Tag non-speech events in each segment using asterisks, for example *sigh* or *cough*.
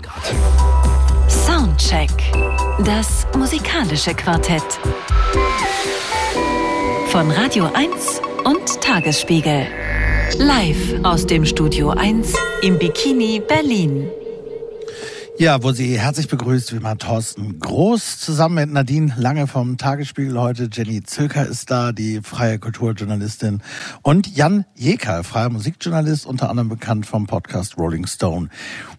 Lenkrad. Soundcheck. Das musikalische Quartett. Von Radio 1 und Tagesspiegel. Live aus dem Studio 1 im Bikini Berlin. Ja, wo sie herzlich begrüßt, wie immer Thorsten Groß, zusammen mit Nadine Lange vom Tagesspiegel heute. Jenny Zülker ist da, die freie Kulturjournalistin. Und Jan Jeker, freier Musikjournalist, unter anderem bekannt vom Podcast Rolling Stone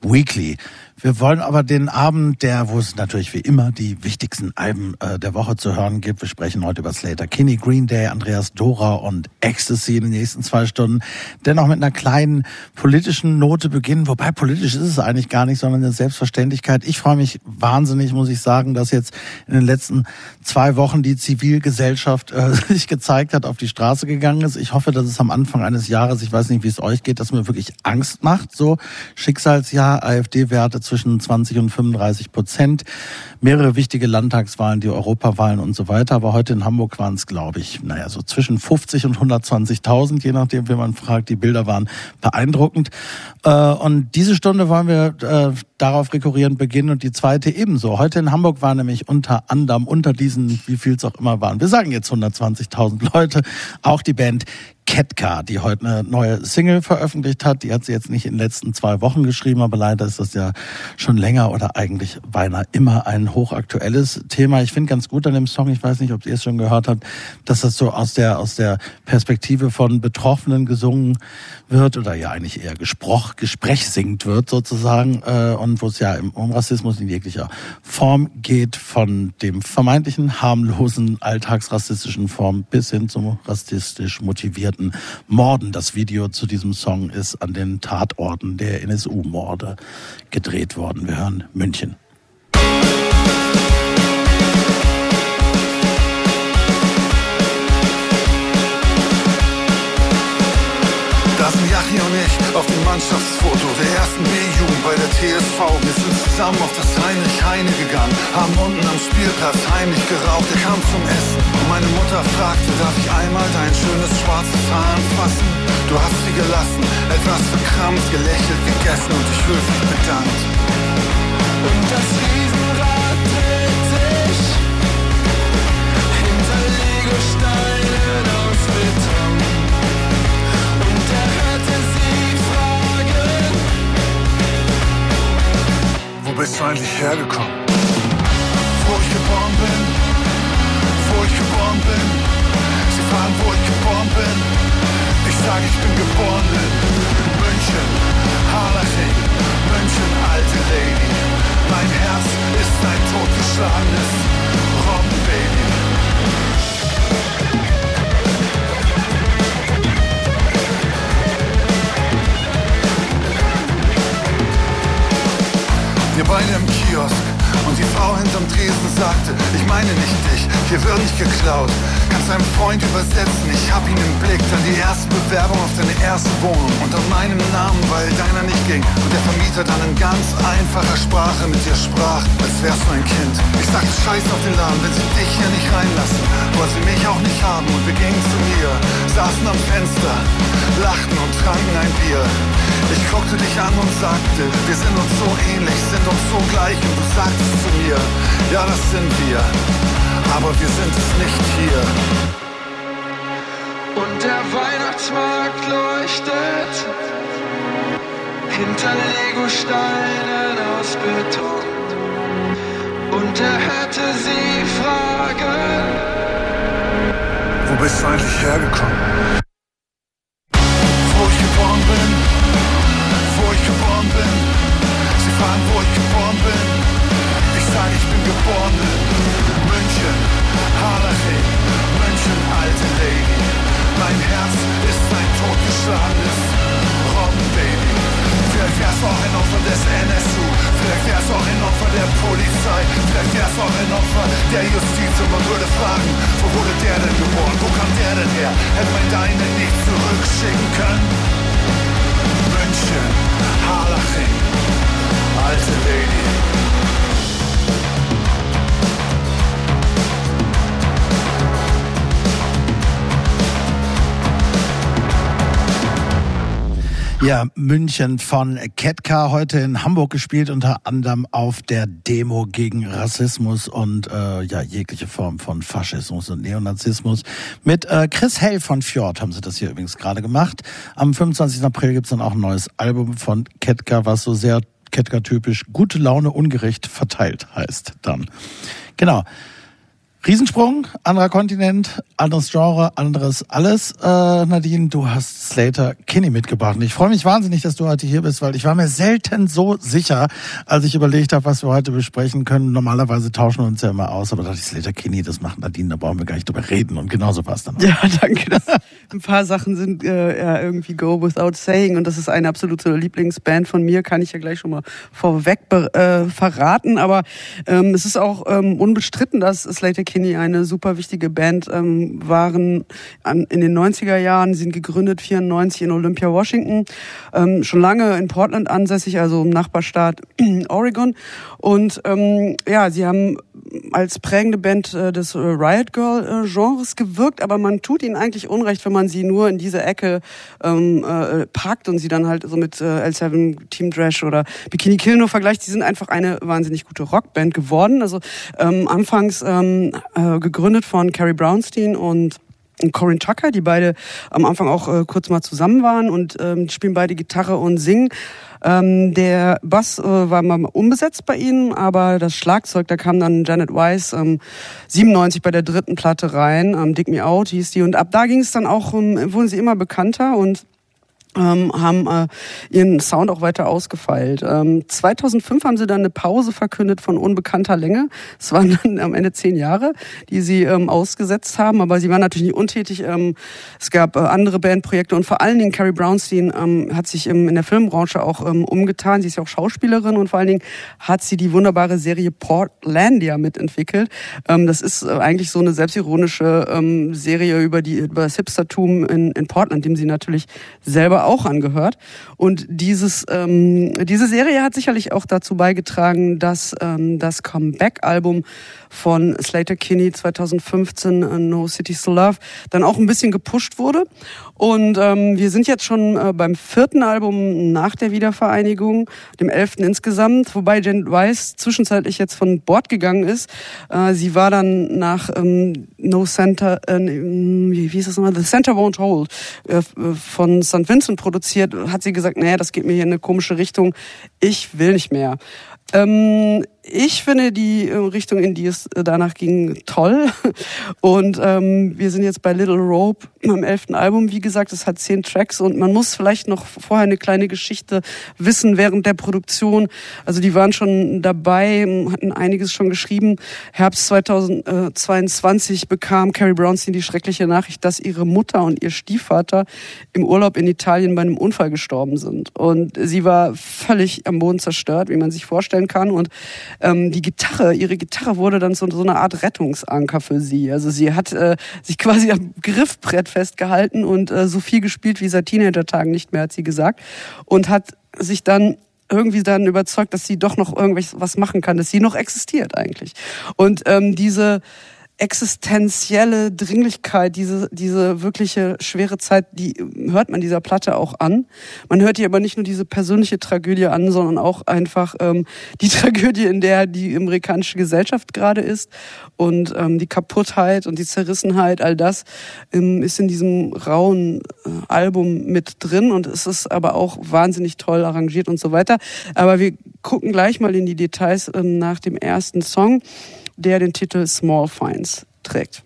Weekly. Wir wollen aber den Abend, der, wo es natürlich wie immer die wichtigsten Alben äh, der Woche zu hören gibt. Wir sprechen heute über Slater Kinney, Green Day, Andreas Dora und Ecstasy in den nächsten zwei Stunden. Dennoch mit einer kleinen politischen Note beginnen. Wobei politisch ist es eigentlich gar nicht, sondern eine Selbstverständlichkeit. Ich freue mich wahnsinnig, muss ich sagen, dass jetzt in den letzten zwei Wochen die Zivilgesellschaft äh, *laughs* sich gezeigt hat, auf die Straße gegangen ist. Ich hoffe, dass es am Anfang eines Jahres, ich weiß nicht, wie es euch geht, dass mir wirklich Angst macht. So Schicksalsjahr, AfD-Werte zwischen 20 und 35 Prozent. Mehrere wichtige Landtagswahlen, die Europawahlen und so weiter. Aber heute in Hamburg waren es, glaube ich, naja, so zwischen 50 und 120.000, je nachdem, wie man fragt. Die Bilder waren beeindruckend. Äh, und diese Stunde wollen wir äh, darauf rekurrierend beginnen und die zweite ebenso. Heute in Hamburg war nämlich unter anderem, unter diesen, wie viel es auch immer waren, wir sagen jetzt 120.000 Leute, auch die Band Ketka, die heute eine neue Single veröffentlicht hat. Die hat sie jetzt nicht in den letzten zwei Wochen geschrieben, aber leider ist das ja schon länger oder eigentlich beinahe immer ein hochaktuelles Thema. Ich finde ganz gut an dem Song, ich weiß nicht, ob ihr es schon gehört habt, dass das so aus der, aus der Perspektive von Betroffenen gesungen wird oder ja eigentlich eher Gesproch, Gespräch singt wird sozusagen äh, und wo es ja um Rassismus in jeglicher Form geht, von dem vermeintlichen harmlosen alltagsrassistischen Form bis hin zum rassistisch motivierten Morden. Das Video zu diesem Song ist an den Tatorten der NSU-Morde gedreht worden. Wir hören München. Mannschaftsfoto der ersten B-Jugend bei der TSV. Wir sind zusammen auf das Heinrich Heine gegangen, haben unten am Spielplatz heimlich geraucht. Er kam zum Essen und meine Mutter fragte, darf ich einmal dein schönes schwarzes Haar anfassen? Du hast sie gelassen, etwas verkrampft, gelächelt, gegessen und dich höflich bedankt. Und das Riesenrad wo bist du eigentlich hergekommen? Wo ich geboren bin, wo ich geboren bin. Sie fragen, wo ich geboren bin. Ich sage, ich bin geboren in München, Harlaching, München, alte Lady. Mein Herz ist ein totgeschlagenes Robbenbaby. Wir beide im Kiosk. Und die Frau hinterm Tresen sagte, ich meine nicht dich, hier wird nicht geklaut. Kannst deinem Freund übersetzen, ich hab ihn im Blick, dann die erste Bewerbung auf deine erste Wohnung unter meinem Namen, weil deiner nicht ging. Und der Vermieter dann in ganz einfacher Sprache mit dir sprach, als wärst du ein Kind. Ich sagte Scheiß auf den Laden, wenn sie dich hier nicht reinlassen, wollte sie mich auch nicht haben und wir gingen zu mir, saßen am Fenster, lachten und tranken ein Bier. Ich guckte dich an und sagte, wir sind uns so ähnlich, sind uns so gleich und du sagtest zu mir, ja das sind wir, aber wir sind es nicht hier. Und der Weihnachtsmarkt leuchtet hinter Legosteinen aus Beton. Und er hörte sie fragen, wo bist du eigentlich hergekommen? Wo ich geboren bin, wo ich geboren bin. Sie fragen, wo ich geboren bin. Ich sage, ich bin geboren Harlaching, München, alte Lady. Mein Herz ist ein totgeschlagenes Robbenbaby. Vielleicht wär's auch ein Opfer des NSU, vielleicht wär's auch ein Opfer der Polizei, vielleicht wär's auch ein Opfer der Justiz und man würde fragen, wo wurde der denn geboren, wo kam der denn her? Hätte man deine nicht zurückschicken können? München, Harlaching, alte Lady. Ja, München von Ketka heute in Hamburg gespielt, unter anderem auf der Demo gegen Rassismus und äh, ja jegliche Form von Faschismus und Neonazismus. Mit äh, Chris Hell von Fjord haben sie das hier übrigens gerade gemacht. Am 25. April gibt's dann auch ein neues Album von Ketka, was so sehr Ketka-typisch gute Laune ungerecht verteilt heißt dann. Genau. Riesensprung, anderer Kontinent, anderes Genre, anderes alles. Äh, Nadine, du hast Slater Kinney mitgebracht. Und ich freue mich wahnsinnig, dass du heute hier bist, weil ich war mir selten so sicher, als ich überlegt habe, was wir heute besprechen können. Normalerweise tauschen wir uns ja immer aus, aber da dachte ich, Slater Kinney, das macht Nadine, da brauchen wir gar nicht drüber reden. Und genauso war es dann. Auch. Ja, danke. ein paar Sachen sind äh, ja irgendwie go without saying und das ist eine absolute Lieblingsband von mir, kann ich ja gleich schon mal vorweg äh, verraten. Aber ähm, es ist auch ähm, unbestritten, dass Slater Kinney eine super wichtige Band ähm, waren an, in den 90er Jahren, sind gegründet 94 in Olympia, Washington, ähm, schon lange in Portland ansässig, also im Nachbarstaat *clears throat* Oregon. Und ähm, ja, sie haben als prägende Band äh, des Riot Girl äh, Genres gewirkt, aber man tut ihnen eigentlich Unrecht, wenn man sie nur in diese Ecke ähm, äh, packt und sie dann halt so mit äh, L7 Team Trash oder Bikini Kill nur vergleicht. Sie sind einfach eine wahnsinnig gute Rockband geworden. Also ähm, anfangs ähm, äh, gegründet von Carrie Brownstein und Corinne Tucker, die beide am Anfang auch äh, kurz mal zusammen waren und ähm, spielen beide Gitarre und singen. Ähm, der Bass äh, war mal unbesetzt bei ihnen, aber das Schlagzeug, da kam dann Janet Weiss ähm, 97 bei der dritten Platte rein, ähm, Dig Me Out hieß die und ab da ging es dann auch, ähm, wurden sie immer bekannter und ähm, haben äh, ihren Sound auch weiter ausgefeilt. Ähm, 2005 haben sie dann eine Pause verkündet von unbekannter Länge. Es waren *laughs* dann am Ende zehn Jahre, die sie ähm, ausgesetzt haben, aber sie waren natürlich nicht untätig. Ähm, es gab äh, andere Bandprojekte und vor allen Dingen Carrie Brownstein ähm, hat sich im, in der Filmbranche auch ähm, umgetan. Sie ist ja auch Schauspielerin und vor allen Dingen hat sie die wunderbare Serie Portlandia mitentwickelt. Ähm, das ist äh, eigentlich so eine selbstironische ähm, Serie über die über das Hipstertum in, in Portland, dem sie natürlich selber auch angehört. Und dieses, ähm, diese Serie hat sicherlich auch dazu beigetragen, dass ähm, das Comeback-Album von Slater Kinney 2015, uh, No Cities to Love, dann auch ein bisschen gepusht wurde. Und ähm, wir sind jetzt schon äh, beim vierten Album nach der Wiedervereinigung, dem elften insgesamt, wobei Jen Weiss zwischenzeitlich jetzt von Bord gegangen ist. Äh, sie war dann nach ähm, No Center, äh, wie, wie ist das nochmal, The Center Won't Hold äh, von St. Vincent produziert, hat sie gesagt, naja, das geht mir hier in eine komische Richtung, ich will nicht mehr. Ähm, ich finde die äh, Richtung, in die es äh, danach ging, toll. *laughs* Und ähm, wir sind jetzt bei Little Rope am elften Album. Wie gesagt, es hat zehn Tracks und man muss vielleicht noch vorher eine kleine Geschichte wissen während der Produktion. Also die waren schon dabei, hatten einiges schon geschrieben. Herbst 2022 bekam Carrie Brownstein die schreckliche Nachricht, dass ihre Mutter und ihr Stiefvater im Urlaub in Italien bei einem Unfall gestorben sind. Und sie war völlig am Boden zerstört, wie man sich vorstellen kann. Und ähm, die Gitarre, ihre Gitarre wurde dann so, so eine Art Rettungsanker für sie. Also sie hat äh, sich quasi am Griffbrett festgehalten und äh, so viel gespielt wie seit Teenager-Tagen nicht mehr, hat sie gesagt. Und hat sich dann irgendwie dann überzeugt, dass sie doch noch irgendwas machen kann, dass sie noch existiert eigentlich. Und ähm, diese existenzielle Dringlichkeit, diese, diese wirkliche schwere Zeit, die hört man dieser Platte auch an. Man hört hier aber nicht nur diese persönliche Tragödie an, sondern auch einfach ähm, die *laughs* Tragödie, in der die amerikanische Gesellschaft gerade ist und ähm, die Kaputtheit und die Zerrissenheit, all das ähm, ist in diesem rauen äh, Album mit drin und es ist aber auch wahnsinnig toll arrangiert und so weiter. Aber wir gucken gleich mal in die Details ähm, nach dem ersten Song der den Titel Small Finds trägt.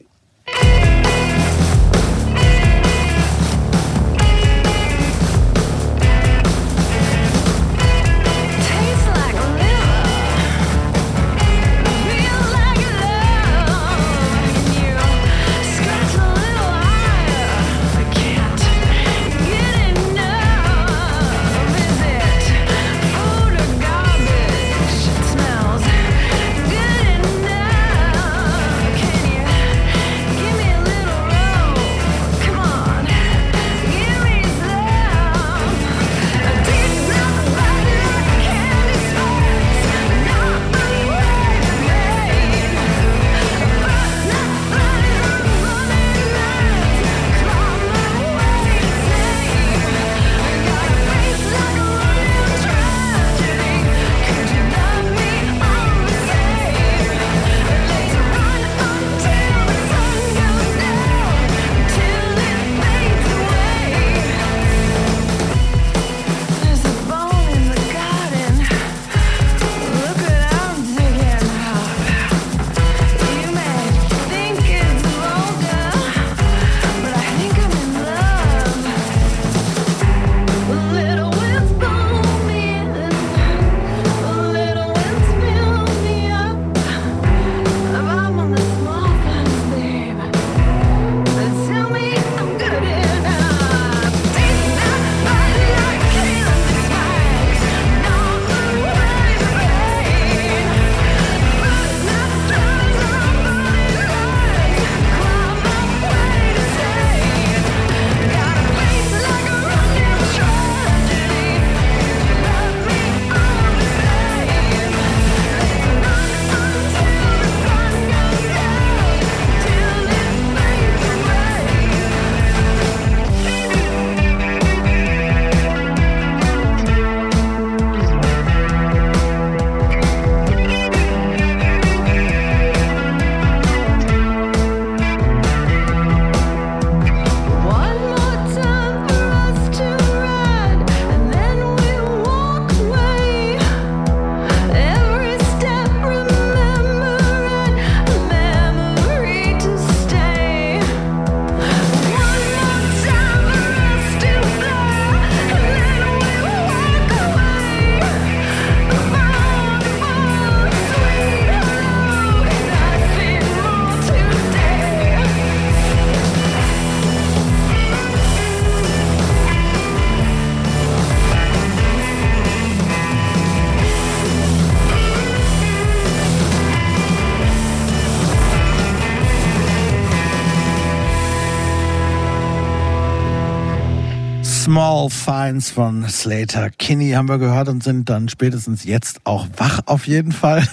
Small Finds von Slater Kinney haben wir gehört und sind dann spätestens jetzt auch wach auf jeden Fall.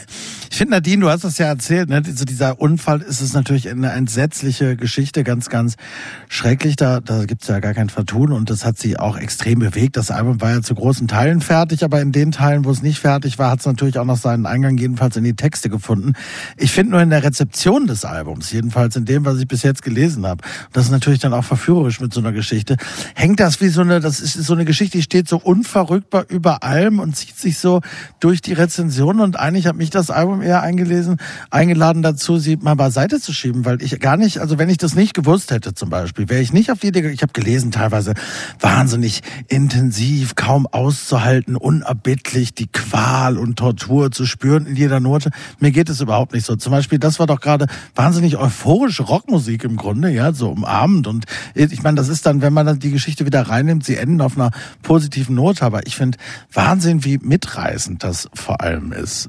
Ich finde, Nadine, du hast es ja erzählt, ne? Dieser Unfall ist es natürlich eine entsetzliche Geschichte, ganz, ganz schrecklich. Da, da gibt's ja gar kein Vertun und das hat sie auch extrem bewegt. Das Album war ja zu großen Teilen fertig, aber in den Teilen, wo es nicht fertig war, hat es natürlich auch noch seinen Eingang jedenfalls in die Texte gefunden. Ich finde nur in der Rezeption des Albums, jedenfalls in dem, was ich bis jetzt gelesen habe, das ist natürlich dann auch verführerisch mit so einer Geschichte, hängt das wie so eine, das ist so eine Geschichte, die steht so unverrückbar über allem und zieht sich so durch die Rezension und eigentlich hat mich das Album eher eingelesen, eingeladen dazu, sie mal beiseite zu schieben, weil ich gar nicht, also wenn ich das nicht gewusst hätte zum Beispiel, wäre ich nicht auf die Idee, ich habe gelesen teilweise wahnsinnig intensiv, kaum auszuhalten, unerbittlich die Qual und Tortur zu spüren in jeder Note. Mir geht es überhaupt nicht so. Zum Beispiel, das war doch gerade wahnsinnig euphorische Rockmusik im Grunde, ja, so umarmend und ich meine, das ist dann, wenn man dann die Geschichte wieder reinnimmt, sie enden auf einer positiven Note, aber ich finde Wahnsinn, wie mitreißend das vor allem ist.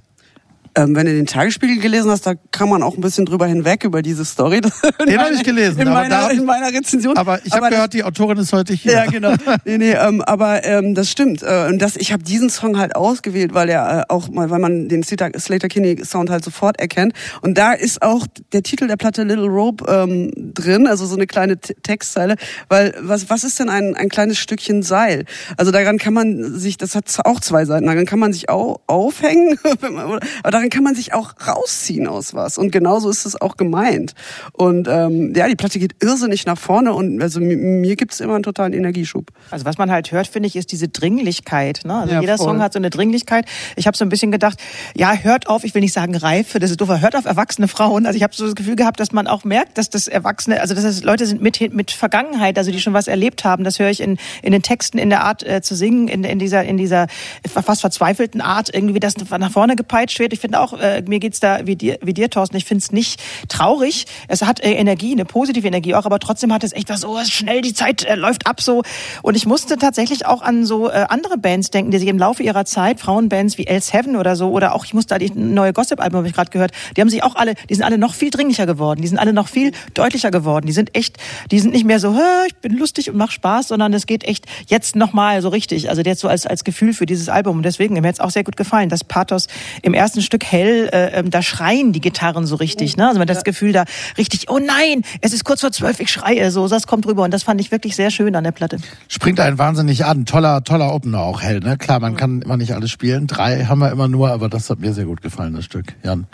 Ähm, wenn du den Tagesspiegel gelesen hast, da kann man auch ein bisschen drüber hinweg über diese Story. *laughs* Den habe ich gelesen. In meiner, da, in meiner Rezension. Aber ich habe gehört, die Autorin ist heute hier. Ja, genau. Nee, nee, ähm, aber ähm, das stimmt. Äh, und das, ich habe diesen Song halt ausgewählt, weil er äh, auch mal, weil man den Slater, Slater Kinney Sound halt sofort erkennt. Und da ist auch der Titel der Platte Little Rope ähm, drin, also so eine kleine T Textzeile. Weil was, was ist denn ein, ein kleines Stückchen Seil? Also daran kann man sich, das hat auch zwei Seiten, daran kann man sich auch aufhängen, *laughs* aber daran kann man sich auch rausziehen aus was. Und genauso ist es auch gemeint. Und ähm, ja, die Platte geht irrsinnig nach vorne und also mir, mir gibt es immer einen totalen Energieschub. Also was man halt hört, finde ich, ist diese Dringlichkeit. Ne? Also ja, jeder voll. Song hat so eine Dringlichkeit. Ich habe so ein bisschen gedacht, ja, hört auf, ich will nicht sagen reife, das ist doof, hört auf erwachsene Frauen. Also ich habe so das Gefühl gehabt, dass man auch merkt, dass das Erwachsene, also dass das Leute sind mit, mit Vergangenheit, also die schon was erlebt haben. Das höre ich in, in den Texten, in der Art äh, zu singen, in, in dieser, in dieser fast verzweifelten Art, irgendwie das nach vorne gepeitscht wird. Ich finde auch, äh, mir geht's da wie dir, wie dir Thorsten. Ich finde es nicht traurig. Es hat äh, Energie, eine positive Energie auch, aber trotzdem hat es echt was so schnell, die Zeit äh, läuft ab so. Und ich musste tatsächlich auch an so äh, andere Bands denken, die sich im Laufe ihrer Zeit, Frauenbands wie Else Heaven oder so, oder auch, ich musste da die neue Gossip-Album, habe ich gerade gehört, die haben sich auch alle, die sind alle noch viel dringlicher geworden, die sind alle noch viel deutlicher geworden. Die sind echt, die sind nicht mehr so, ich bin lustig und mach Spaß, sondern es geht echt jetzt nochmal so richtig. Also jetzt so als, als Gefühl für dieses Album. Und deswegen, mir hat es auch sehr gut gefallen. Das Pathos im ersten Stück hell äh, ähm, da schreien die Gitarren so richtig. Ne? Also man hat das Gefühl da richtig, oh nein, es ist kurz vor zwölf, ich schreie so, das kommt rüber und das fand ich wirklich sehr schön an der Platte. Springt einen wahnsinnig an, toller, toller Opener auch hell. Ne? Klar, man kann immer nicht alles spielen, drei haben wir immer nur, aber das hat mir sehr gut gefallen, das Stück. Jan.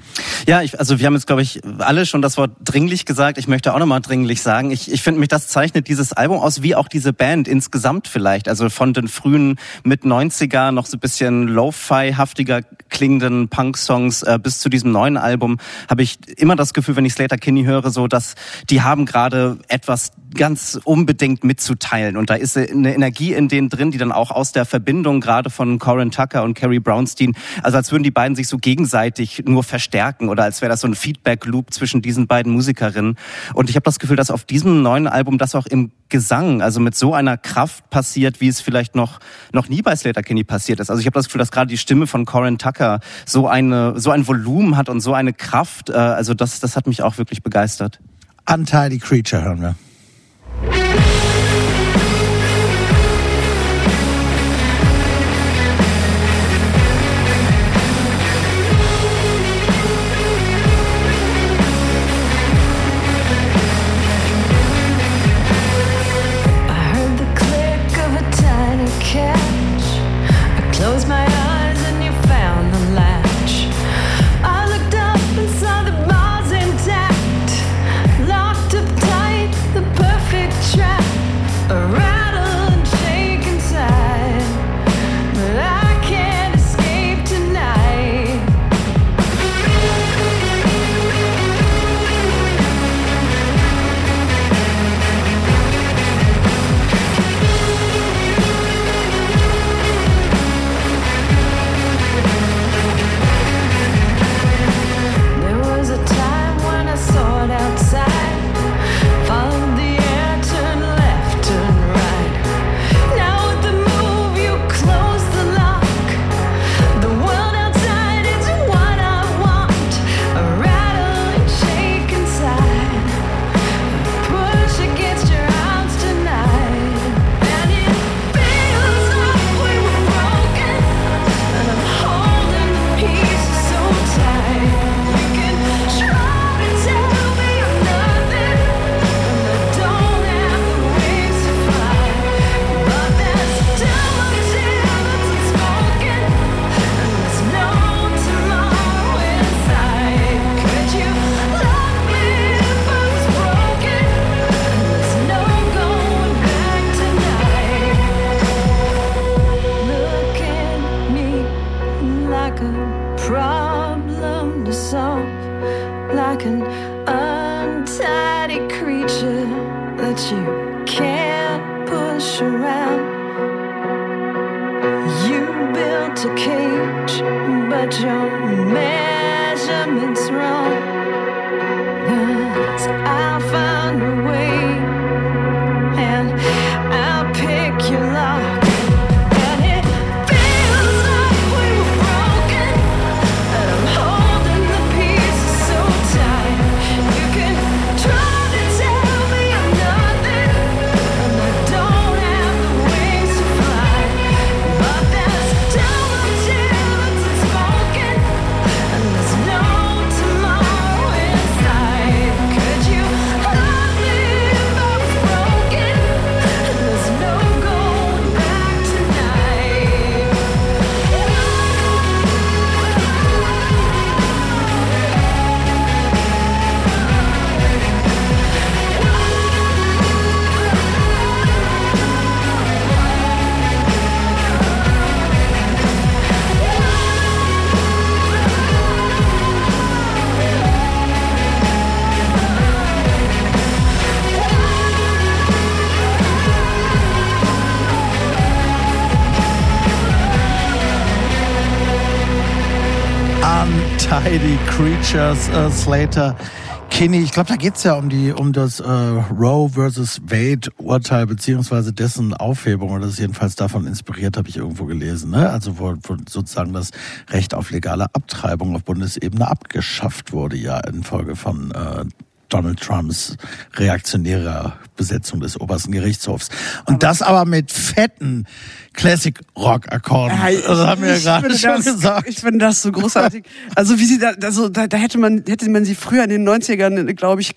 Ja, ich, also wir haben jetzt glaube ich alle schon das Wort dringlich gesagt. Ich möchte auch nochmal dringlich sagen. Ich, ich finde mich, das zeichnet dieses Album aus, wie auch diese Band insgesamt vielleicht. Also von den frühen mit 90er noch so ein bisschen Lo-Fi-haftiger klingenden Punk-Songs äh, bis zu diesem neuen Album habe ich immer das Gefühl, wenn ich Slater Kinney höre, so dass die haben gerade etwas ganz unbedingt mitzuteilen und da ist eine Energie in denen drin, die dann auch aus der Verbindung gerade von Corin Tucker und Carrie Brownstein, also als würden die beiden sich so gegenseitig nur verstärken oder als wäre das so ein Feedback Loop zwischen diesen beiden Musikerinnen und ich habe das Gefühl, dass auf diesem neuen Album das auch im Gesang, also mit so einer Kraft passiert, wie es vielleicht noch noch nie bei Slater Kinney passiert ist. Also ich habe das Gefühl, dass gerade die Stimme von Corin Tucker so eine so ein Volumen hat und so eine Kraft. Äh, also das das hat mich auch wirklich begeistert. Untidy Creature hören wir. Creatures, äh, Slater. Kinney, ich glaube, da geht's ja um die um das äh, Roe versus Wade Urteil beziehungsweise dessen Aufhebung oder das ist jedenfalls davon inspiriert, habe ich irgendwo gelesen. Ne? Also wo, wo sozusagen das Recht auf legale Abtreibung auf Bundesebene abgeschafft wurde, ja infolge von äh, Donald Trumps reaktionärer Besetzung des obersten Gerichtshofs. Und aber das aber mit fetten Classic-Rock-Akkorden. Ja, ich, das haben wir ja gerade schon das, gesagt. Ich finde das so großartig. Also wie sie da, also da, da hätte man, hätte man sie früher in den 90ern, glaube ich,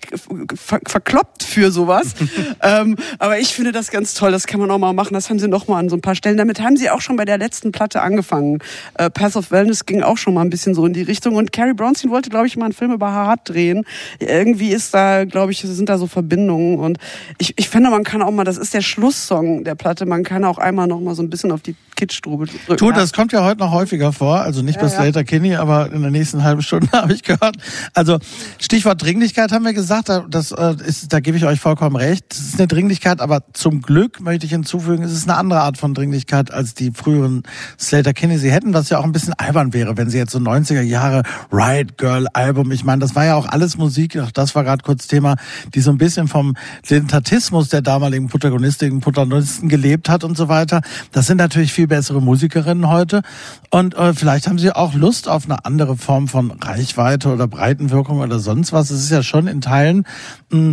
verkloppt für sowas. *laughs* ähm, aber ich finde das ganz toll. Das kann man auch mal machen. Das haben sie noch mal an so ein paar Stellen. Damit haben sie auch schon bei der letzten Platte angefangen. Äh, Path of Wellness ging auch schon mal ein bisschen so in die Richtung. Und Carrie Brownstein wollte, glaube ich, mal einen Film über Hart drehen. Irgendwie ist da, glaube ich, sind da so Verbindungen. Und ich, ich finde, man kann auch mal, das ist der Schlusssong der Platte. Man kann auch einmal noch mal so ein bisschen auf die Kitschstrube drücken. Tu, das kommt ja heute noch häufiger vor. Also nicht bei Ja, Slater ja. Kinney, aber in der nächsten halben Stunde *laughs* habe ich gehört. Also Stichwort Dringlichkeit haben wir gesagt. da- Das äh, ist, da gebe ich euch vollkommen recht. Es ist eine Dringlichkeit, aber zum Glück möchte ich hinzufügen, es ist eine andere Art von Dringlichkeit als die früheren Slater Kinney. Sie hätten, was ja auch ein bisschen albern wäre, wenn sie jetzt so 90er Jahre Riot Girl Album. Ich meine, das war ja auch alles Musik. Auch das war gerade kurz Thema, die so ein bisschen vom Lentatismus der damaligen Protagonistinnen und Protagonisten gelebt hat und so weiter. Das sind natürlich viel bessere Musikerinnen heute. Und äh, vielleicht haben sie auch Lust auf eine andere Form von Reichweite oder Breitenwirkung oder sonst was. Es ist ja schon in Teilen mh,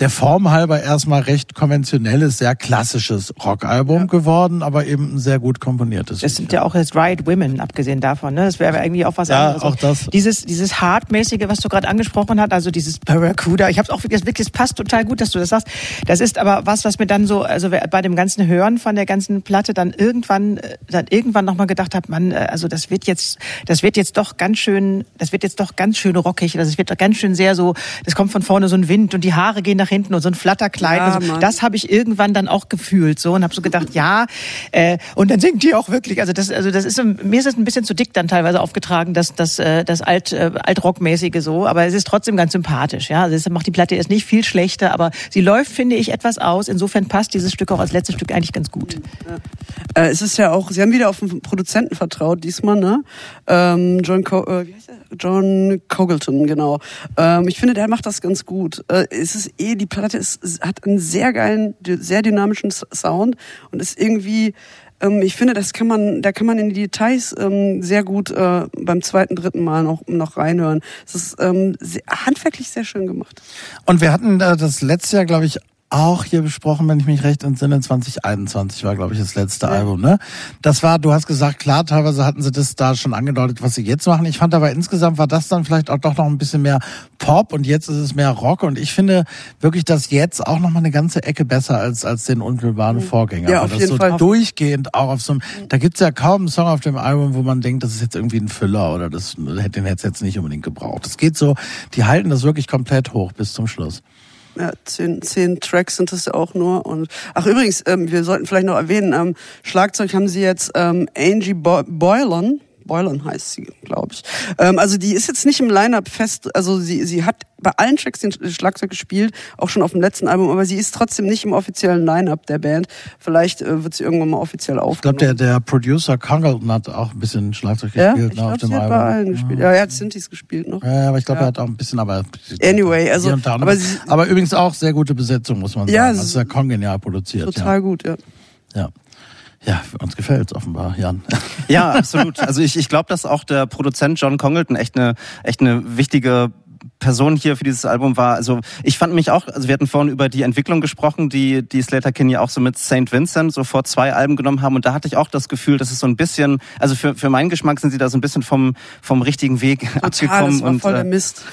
der Form halber erstmal recht konventionelles, sehr klassisches Rockalbum geworden, aber eben ein sehr gut komponiertes. Es sind ja auch jetzt Riot Women, abgesehen davon. Ne? Das wäre irgendwie auch was Ja, anderes. auch das. Dieses, dieses Hartmäßige, was du gerade angesprochen hast, also dieses Barracuda. Ich habe es auch wirklich, wirklich, es passt total gut, dass du das sagst. Das ist aber was, was mir dann so, also bei dem ganzen Hören von der ganzen Platte dann irgendwann, äh, dann irgendwann nochmal gedacht habe, man, äh, also das wird jetzt, das wird jetzt doch ganz schön, das wird jetzt doch ganz schön rockig. Also es wird doch ganz schön sehr so, das kommt von vorne so ein Wind und die Haare gehen nach hinten und so ein Flatterkleid. Ja, so. Das habe ich irgendwann dann auch gefühlt so und habe so gedacht, ja, äh, und dann singt die auch wirklich. Also das, also das ist mir ist es ein bisschen zu dick dann teilweise aufgetragen, das, das, äh, das alt, äh, altrockmäßige so, aber es ist trotzdem ganz sympathisch. Ja, also es macht die Platte jetzt nicht viel schlechter, aber sie läuft, finde ich, etwas aus. Insofern passt dieses Stück auch als letztes Stück eigentlich ganz gut. Äh, es ist ja auch, sie haben wieder auf einen Produzenten vertraut diesmal, ne? Ähm, John, Co äh? John Cogleton, genau. Ähm, ich finde, der macht das ganz gut. Äh, es ist eh, die Platte ist, hat einen sehr geilen, sehr dynamischen Sound und ist irgendwie, ähm, ich finde, das kann man, da kann man in die Details ähm, sehr gut äh, beim zweiten, dritten Mal noch, noch reinhören. Es ist ähm, sehr, handwerklich sehr schön gemacht. Und wir hatten äh, das letzte Jahr, glaube ich, auch hier besprochen, wenn ich mich recht entsinne, 2021 war, glaube ich, das letzte Album, ne? Das war, du hast gesagt, klar, teilweise hatten sie das da schon angedeutet, was sie jetzt machen. Ich fand aber insgesamt war das dann vielleicht auch doch noch ein bisschen mehr Pop und jetzt ist es mehr Rock und ich finde wirklich das jetzt auch noch mal eine ganze Ecke besser als, als den unmittelbaren Vorgänger. Ja, auf das jeden so Fall. durchgehend auch auf so einem, da gibt's ja kaum einen Song auf dem Album, wo man denkt, das ist jetzt irgendwie ein Füller oder das, den hätte es jetzt nicht unbedingt gebraucht. Es geht so, die halten das wirklich komplett hoch bis zum Schluss. Ja, zehn, zehn Tracks sind es ja auch nur. Und ach übrigens, ähm, wir sollten vielleicht noch erwähnen, ähm, Schlagzeug haben sie jetzt ähm, Angie Bo Boylan, Boylan heißt sie, glaube ich. Ähm, also die ist jetzt nicht im Line-Up fest, also sie, sie hat bei allen Tracks den Schlagzeug gespielt, auch schon auf dem letzten Album, aber sie ist trotzdem nicht im offiziellen Line-Up der Band. Vielleicht äh, wird sie irgendwann mal offiziell aufgenommen. Ich glaube, der, der Producer Congleton hat auch ein bisschen Schlagzeug ja? gespielt ich ne, auf glaub, dem sie hat Album. bei allen gespielt. Ja, er hat Synthes gespielt noch. Ja, aber ich glaube, Ja. er hat auch ein bisschen, aber. Anyway, also, aber sie- aber übrigens auch sehr gute Besetzung, muss man sagen. Ja, das es ist ja kongenial produziert. Total gut, ja. Ja. Ja. Uns gefällt's offenbar, Jan. Ja, absolut. Also ich, ich glaube, dass auch der Produzent John Congleton echt eine, echt eine wichtige Person hier für dieses Album war. Also ich fand mich auch, also wir hatten vorhin über die Entwicklung gesprochen, die die Slater Kin ja auch so mit St. Vincent so vor zwei Alben genommen haben und da hatte ich auch das Gefühl, dass es so ein bisschen, also für, für meinen Geschmack sind sie da so ein bisschen vom, vom richtigen Weg *laughs* Total, abgekommen. das war und, voll äh, der Mist.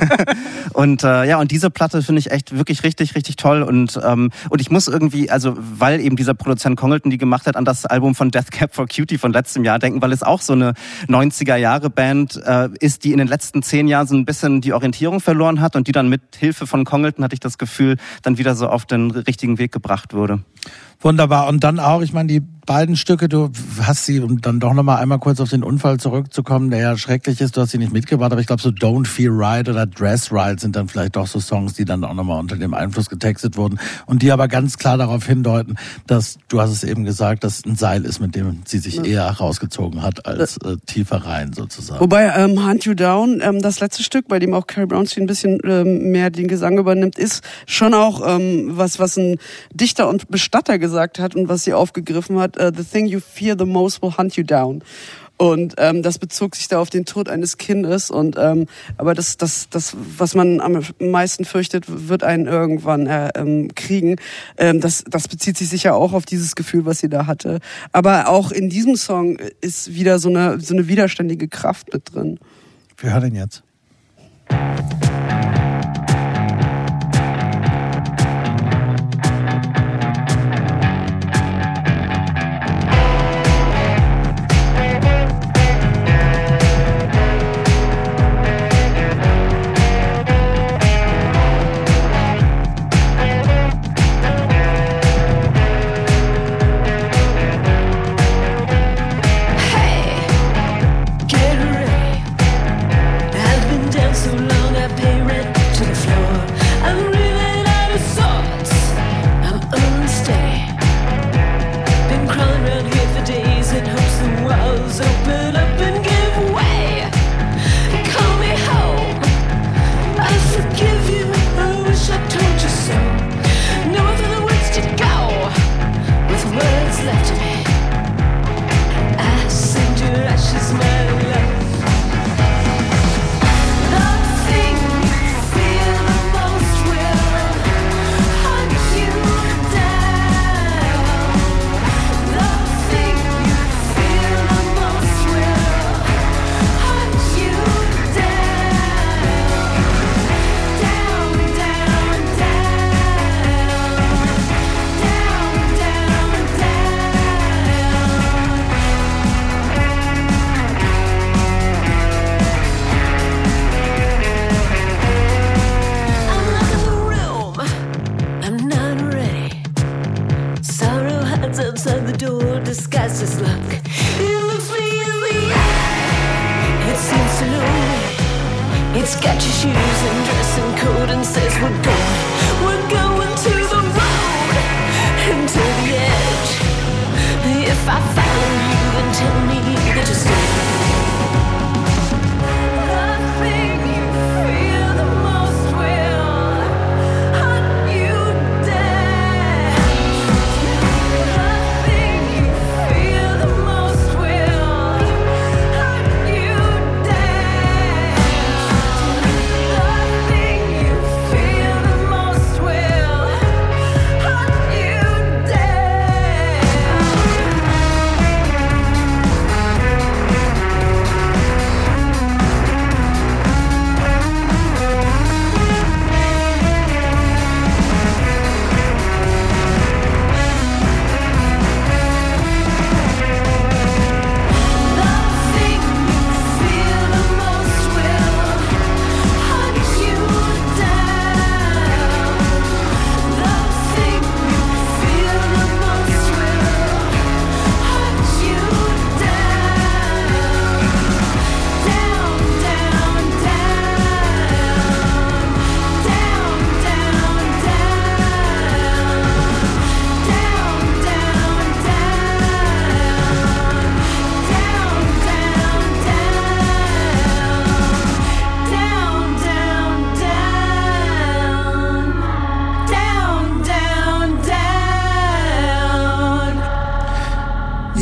*laughs* und äh, ja, und diese Platte finde ich echt wirklich richtig, richtig toll. Und, ähm, und ich muss irgendwie, also weil eben dieser Produzent Congleton die gemacht hat, an das Album von Death Cab for Cutie von letztem Jahr denken, weil es auch so eine 90er-Jahre-Band äh, ist, die in den letzten zehn Jahren so ein bisschen die Orientierung verloren hat und die dann mit Hilfe von Congleton, hatte ich das Gefühl, dann wieder so auf den richtigen Weg gebracht wurde. Wunderbar. Und dann auch, ich meine, die beiden Stücke, du hast sie, um dann doch nochmal einmal kurz auf den Unfall zurückzukommen, der ja schrecklich ist, du hast sie nicht mitgebracht, aber ich glaube so Don't Feel Right oder Dress Right sind dann vielleicht doch so Songs, die dann auch nochmal unter dem Einfluss getextet wurden und die aber ganz klar darauf hindeuten, dass, du hast es eben gesagt, dass ein Seil ist, mit dem sie sich eher rausgezogen hat als äh, tiefer rein sozusagen. Wobei ähm, Hunt You Down, ähm, das letzte Stück, bei dem auch Carrie Brownstein ein bisschen ähm, mehr den Gesang übernimmt, ist schon auch ähm, was, was ein Dichter und Bestatter gesagt hat und was sie aufgegriffen hat. Uh, the thing you fear the most will hunt you down. Und ähm, das bezog sich da auf den Tod eines Kindes. Und ähm, aber das, das, das, was man am meisten fürchtet, wird einen irgendwann äh, ähm, kriegen. Ähm, das, das bezieht sich sicher auch auf dieses Gefühl, was sie da hatte. Aber auch in diesem Song ist wieder so eine so eine widerständige Kraft mit drin. Wir hören ihn jetzt.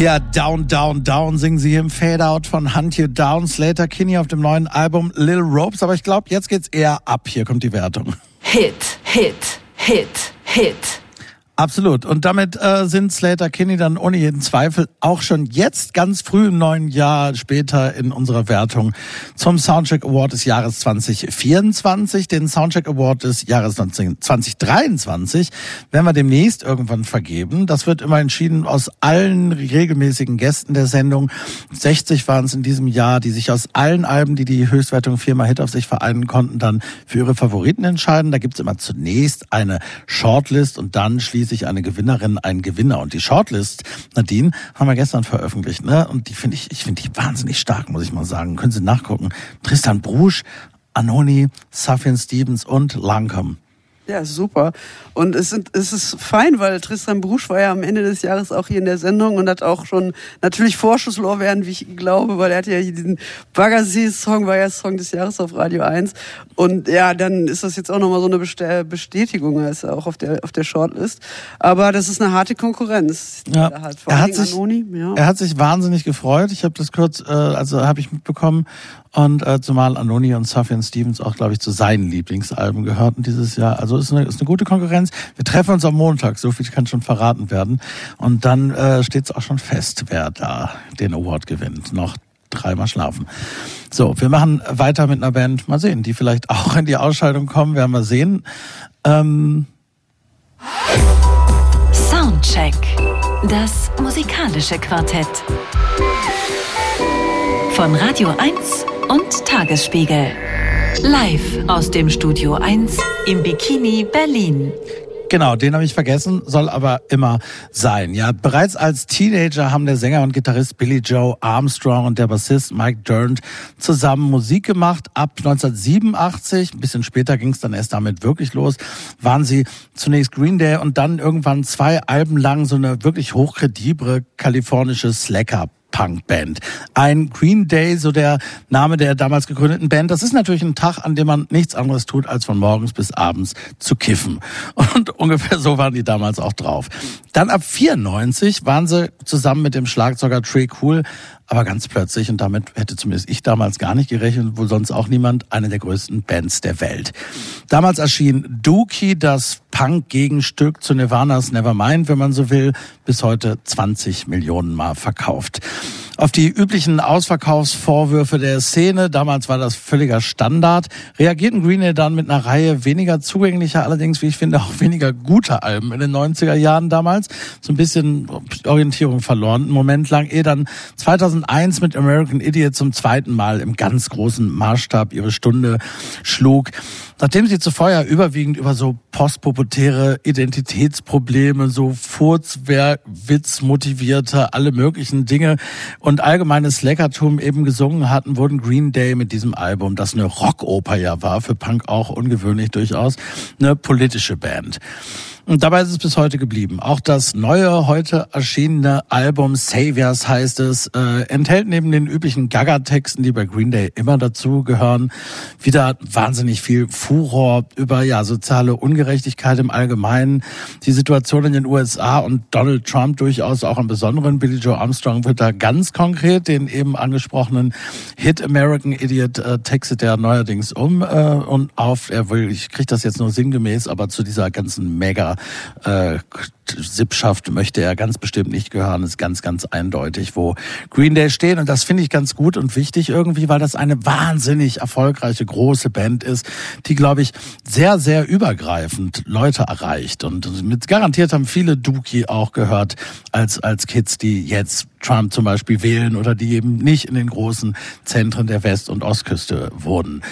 Ja, Down, Down, Down singen sie hier im Fade-Out von Hunt You Down, Slater Kinney auf dem neuen Album Little Ropes. Aber ich glaube, jetzt geht's eher ab. Hier kommt die Wertung. Hit, Hit, Hit, Hit. Absolut. Und damit äh, sind Slater Kinney dann ohne jeden Zweifel auch schon jetzt ganz früh im neuen Jahr später in unserer Wertung zum Soundcheck Award des Jahres 2024. Den Soundcheck Award des Jahres 2023 werden wir demnächst irgendwann vergeben. Das wird immer entschieden aus allen regelmäßigen Gästen der Sendung. 60 waren es in diesem Jahr, die sich aus allen Alben, die die Höchstwertung viermal Hit auf sich vereinen konnten, dann für ihre Favoriten entscheiden. Da gibt's immer zunächst eine Shortlist und dann schließlich schließlich eine Gewinnerin, ein Gewinner. Und die Shortlist, Nadine, haben wir gestern veröffentlicht, ne? Und die finde ich, ich finde die wahnsinnig stark, muss ich mal sagen. Können Sie nachgucken. Tristan Brusch, Anoni, Safin Stevens und Lancome. Ja, super. Und es, sind, es ist fein, weil Tristan Brusch war ja am Ende des Jahres auch hier in der Sendung und hat auch schon natürlich Vorschusslorbeeren, wie ich glaube, weil er hat ja hier diesen Baggersee-Song, war ja Song des Jahres auf Radio 1. Und ja, dann ist das jetzt auch nochmal so eine Bestätigung, er ist ja auch auf der, auf der Shortlist. Aber das ist eine harte Konkurrenz. Ja. Er, hat, er, hat sich, ja. er hat sich wahnsinnig gefreut. Ich habe das kurz, äh, also habe ich mitbekommen. Und äh, zumal Anoni und Safian Stevens auch, glaube ich, zu seinen Lieblingsalben gehörten dieses Jahr. Also ist eine, ist eine gute Konkurrenz. Wir treffen uns am Montag, so viel kann schon verraten werden. Und dann äh, steht es auch schon fest, wer da den Award gewinnt. Noch dreimal schlafen. So, wir machen weiter mit einer Band. Mal sehen, die vielleicht auch in die Ausscheidung kommen. Werden wir sehen. Ähm Soundcheck. Das musikalische Quartett. Von Radio 1 und Tagesspiegel. Live aus dem Studio 1 im Bikini Berlin. Genau, den habe ich vergessen, soll aber immer sein. Ja, bereits als Teenager haben der Sänger und Gitarrist Billy Joe Armstrong und der Bassist Mike Durnt zusammen Musik gemacht. Ab 1987, ein bisschen später ging es dann erst damit wirklich los, waren sie zunächst Green Day und dann irgendwann zwei Alben lang so eine wirklich hochkredible kalifornische Slacker Punkband. Ein Green Day, so der Name der damals gegründeten Band. Das ist natürlich ein Tag, an dem man nichts anderes tut, als von morgens bis abends zu kiffen. Und *laughs* ungefähr so waren die damals auch drauf. Dann ab 94 waren sie zusammen mit dem Schlagzeuger Trey Cool aber ganz plötzlich, und damit hätte zumindest ich damals gar nicht gerechnet, wohl sonst auch niemand, eine der größten Bands der Welt. Damals erschien Dookie, das Punk-Gegenstück zu Nirvanas Nevermind, wenn man so will, bis heute 20 Millionen Mal verkauft. Auf die üblichen Ausverkaufsvorwürfe der Szene, damals war das völliger Standard, reagierten Green Day dann mit einer Reihe weniger zugänglicher, allerdings, wie ich finde, auch weniger guter Alben in den 90er Jahren damals. So ein bisschen Orientierung verloren, einen Moment lang, ehe dann 2001 mit American Idiot zum zweiten Mal im ganz großen Maßstab ihre Stunde schlug. Nachdem sie zuvor ja überwiegend über so postpubertäre Identitätsprobleme, so Furzwehrwitz motivierte, alle möglichen Dinge und allgemeines Leckertum eben gesungen hatten, wurden Green Day mit diesem Album, das eine Rockoper ja war, für Punk auch ungewöhnlich durchaus, eine politische Band. Und dabei ist es bis heute geblieben. Auch das neue, heute erschienene Album Saviors heißt es, äh, enthält neben den üblichen Gaga-Texten, die bei Green Day immer dazu gehören, wieder wahnsinnig viel Furor über ja soziale Ungerechtigkeit im Allgemeinen, die Situation in den USA und Donald Trump durchaus auch im Besonderen. Billy Joe Armstrong wird da ganz konkret den eben angesprochenen Hit American Idiot äh, textet er neuerdings um äh, und auf, er will, ich kriege das jetzt nur sinngemäß, aber zu dieser ganzen Mega äh, Sippschaft möchte er ganz bestimmt nicht gehören, ist ganz, ganz eindeutig, wo Green Day stehen. Und das finde ich ganz gut und wichtig irgendwie, weil das eine wahnsinnig erfolgreiche, große Band ist, die, glaube ich, sehr, sehr übergreifend Leute erreicht. Und mit garantiert haben viele Dookie auch gehört als, als Kids, die jetzt Trump zum Beispiel wählen oder die eben nicht in den großen Zentren der West- und Ostküste wohnen.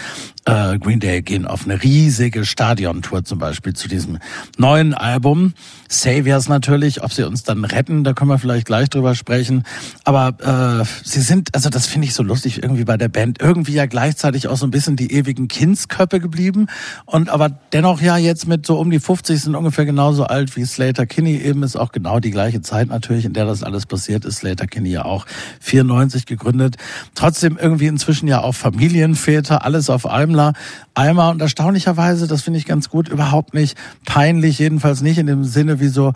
Äh, Green Day gehen auf eine riesige Stadiontour zum Beispiel zu diesem neuen Album. Saviors natürlich, ob sie uns dann retten, da können wir vielleicht gleich drüber sprechen. Aber äh, sie sind, also das finde ich so lustig irgendwie bei der Band, irgendwie ja gleichzeitig auch so ein bisschen die ewigen Kindsköppe geblieben und aber dennoch ja jetzt mit so um die 50 sind ungefähr genauso alt wie Slater Kinney eben, ist auch genau die gleiche Zeit natürlich, in der das alles passiert ist. Slater Kinney ja auch 94 gegründet. Trotzdem irgendwie inzwischen ja auch Familienväter, alles auf Eimler. Eimer und erstaunlicherweise, das finde ich ganz gut, überhaupt nicht peinlich, jedenfalls nicht in dem Sinne wie so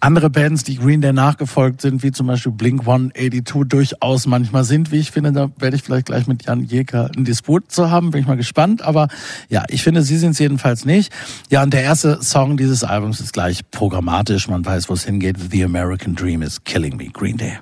andere Bands, die Green Day nachgefolgt sind, wie zum Beispiel Blink 182 durchaus manchmal sind, wie ich finde. Da werde ich vielleicht gleich mit Jan Jeker einen Disput zu haben, bin ich mal gespannt. Aber ja, ich finde, sie sind es jedenfalls nicht. Ja, und der erste Song dieses Albums ist gleich programmatisch. Man weiß, wo es hingeht. The American Dream is Killing Me. Green Day.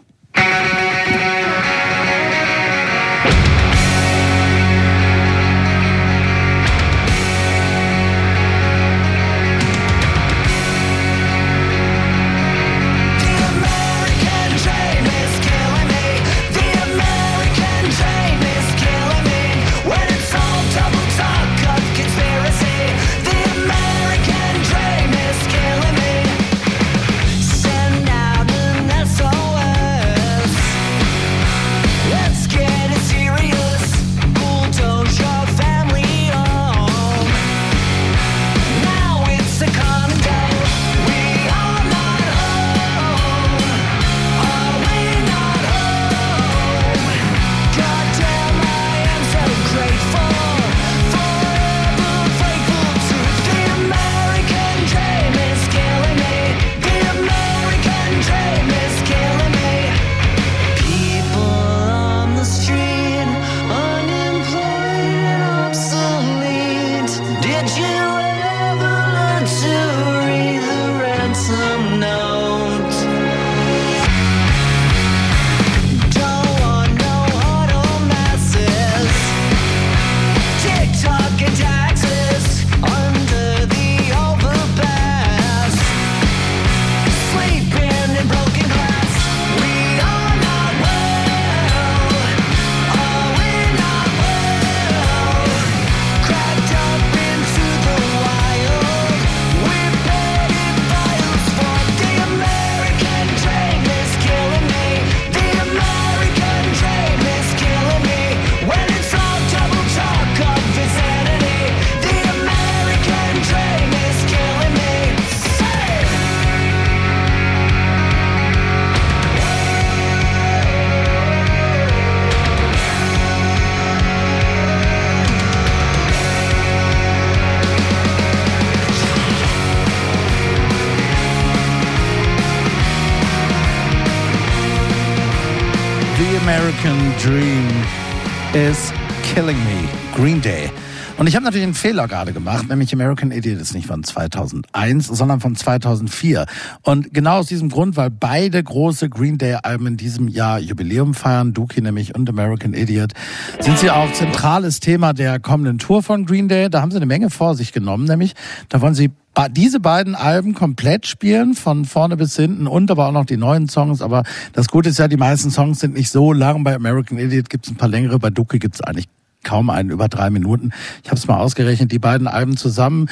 Natürlich einen Fehler gerade gemacht, nämlich American Idiot ist nicht von 2001, sondern von 2004. Und genau aus diesem Grund, weil beide große Green Day Alben in diesem Jahr Jubiläum feiern, Dookie nämlich und American Idiot, sind sie auch zentrales Thema der kommenden Tour von Green Day. Da haben sie eine Menge vor sich genommen, nämlich da wollen sie diese beiden Alben komplett spielen, von vorne bis hinten und aber auch noch die neuen Songs. Aber das Gute ist ja, die meisten Songs sind nicht so lang. Bei American Idiot gibt es ein paar längere, bei Ducky gibt es eigentlich kaum einen über drei Minuten. Ich habe es mal ausgerechnet, die beiden Alben zusammen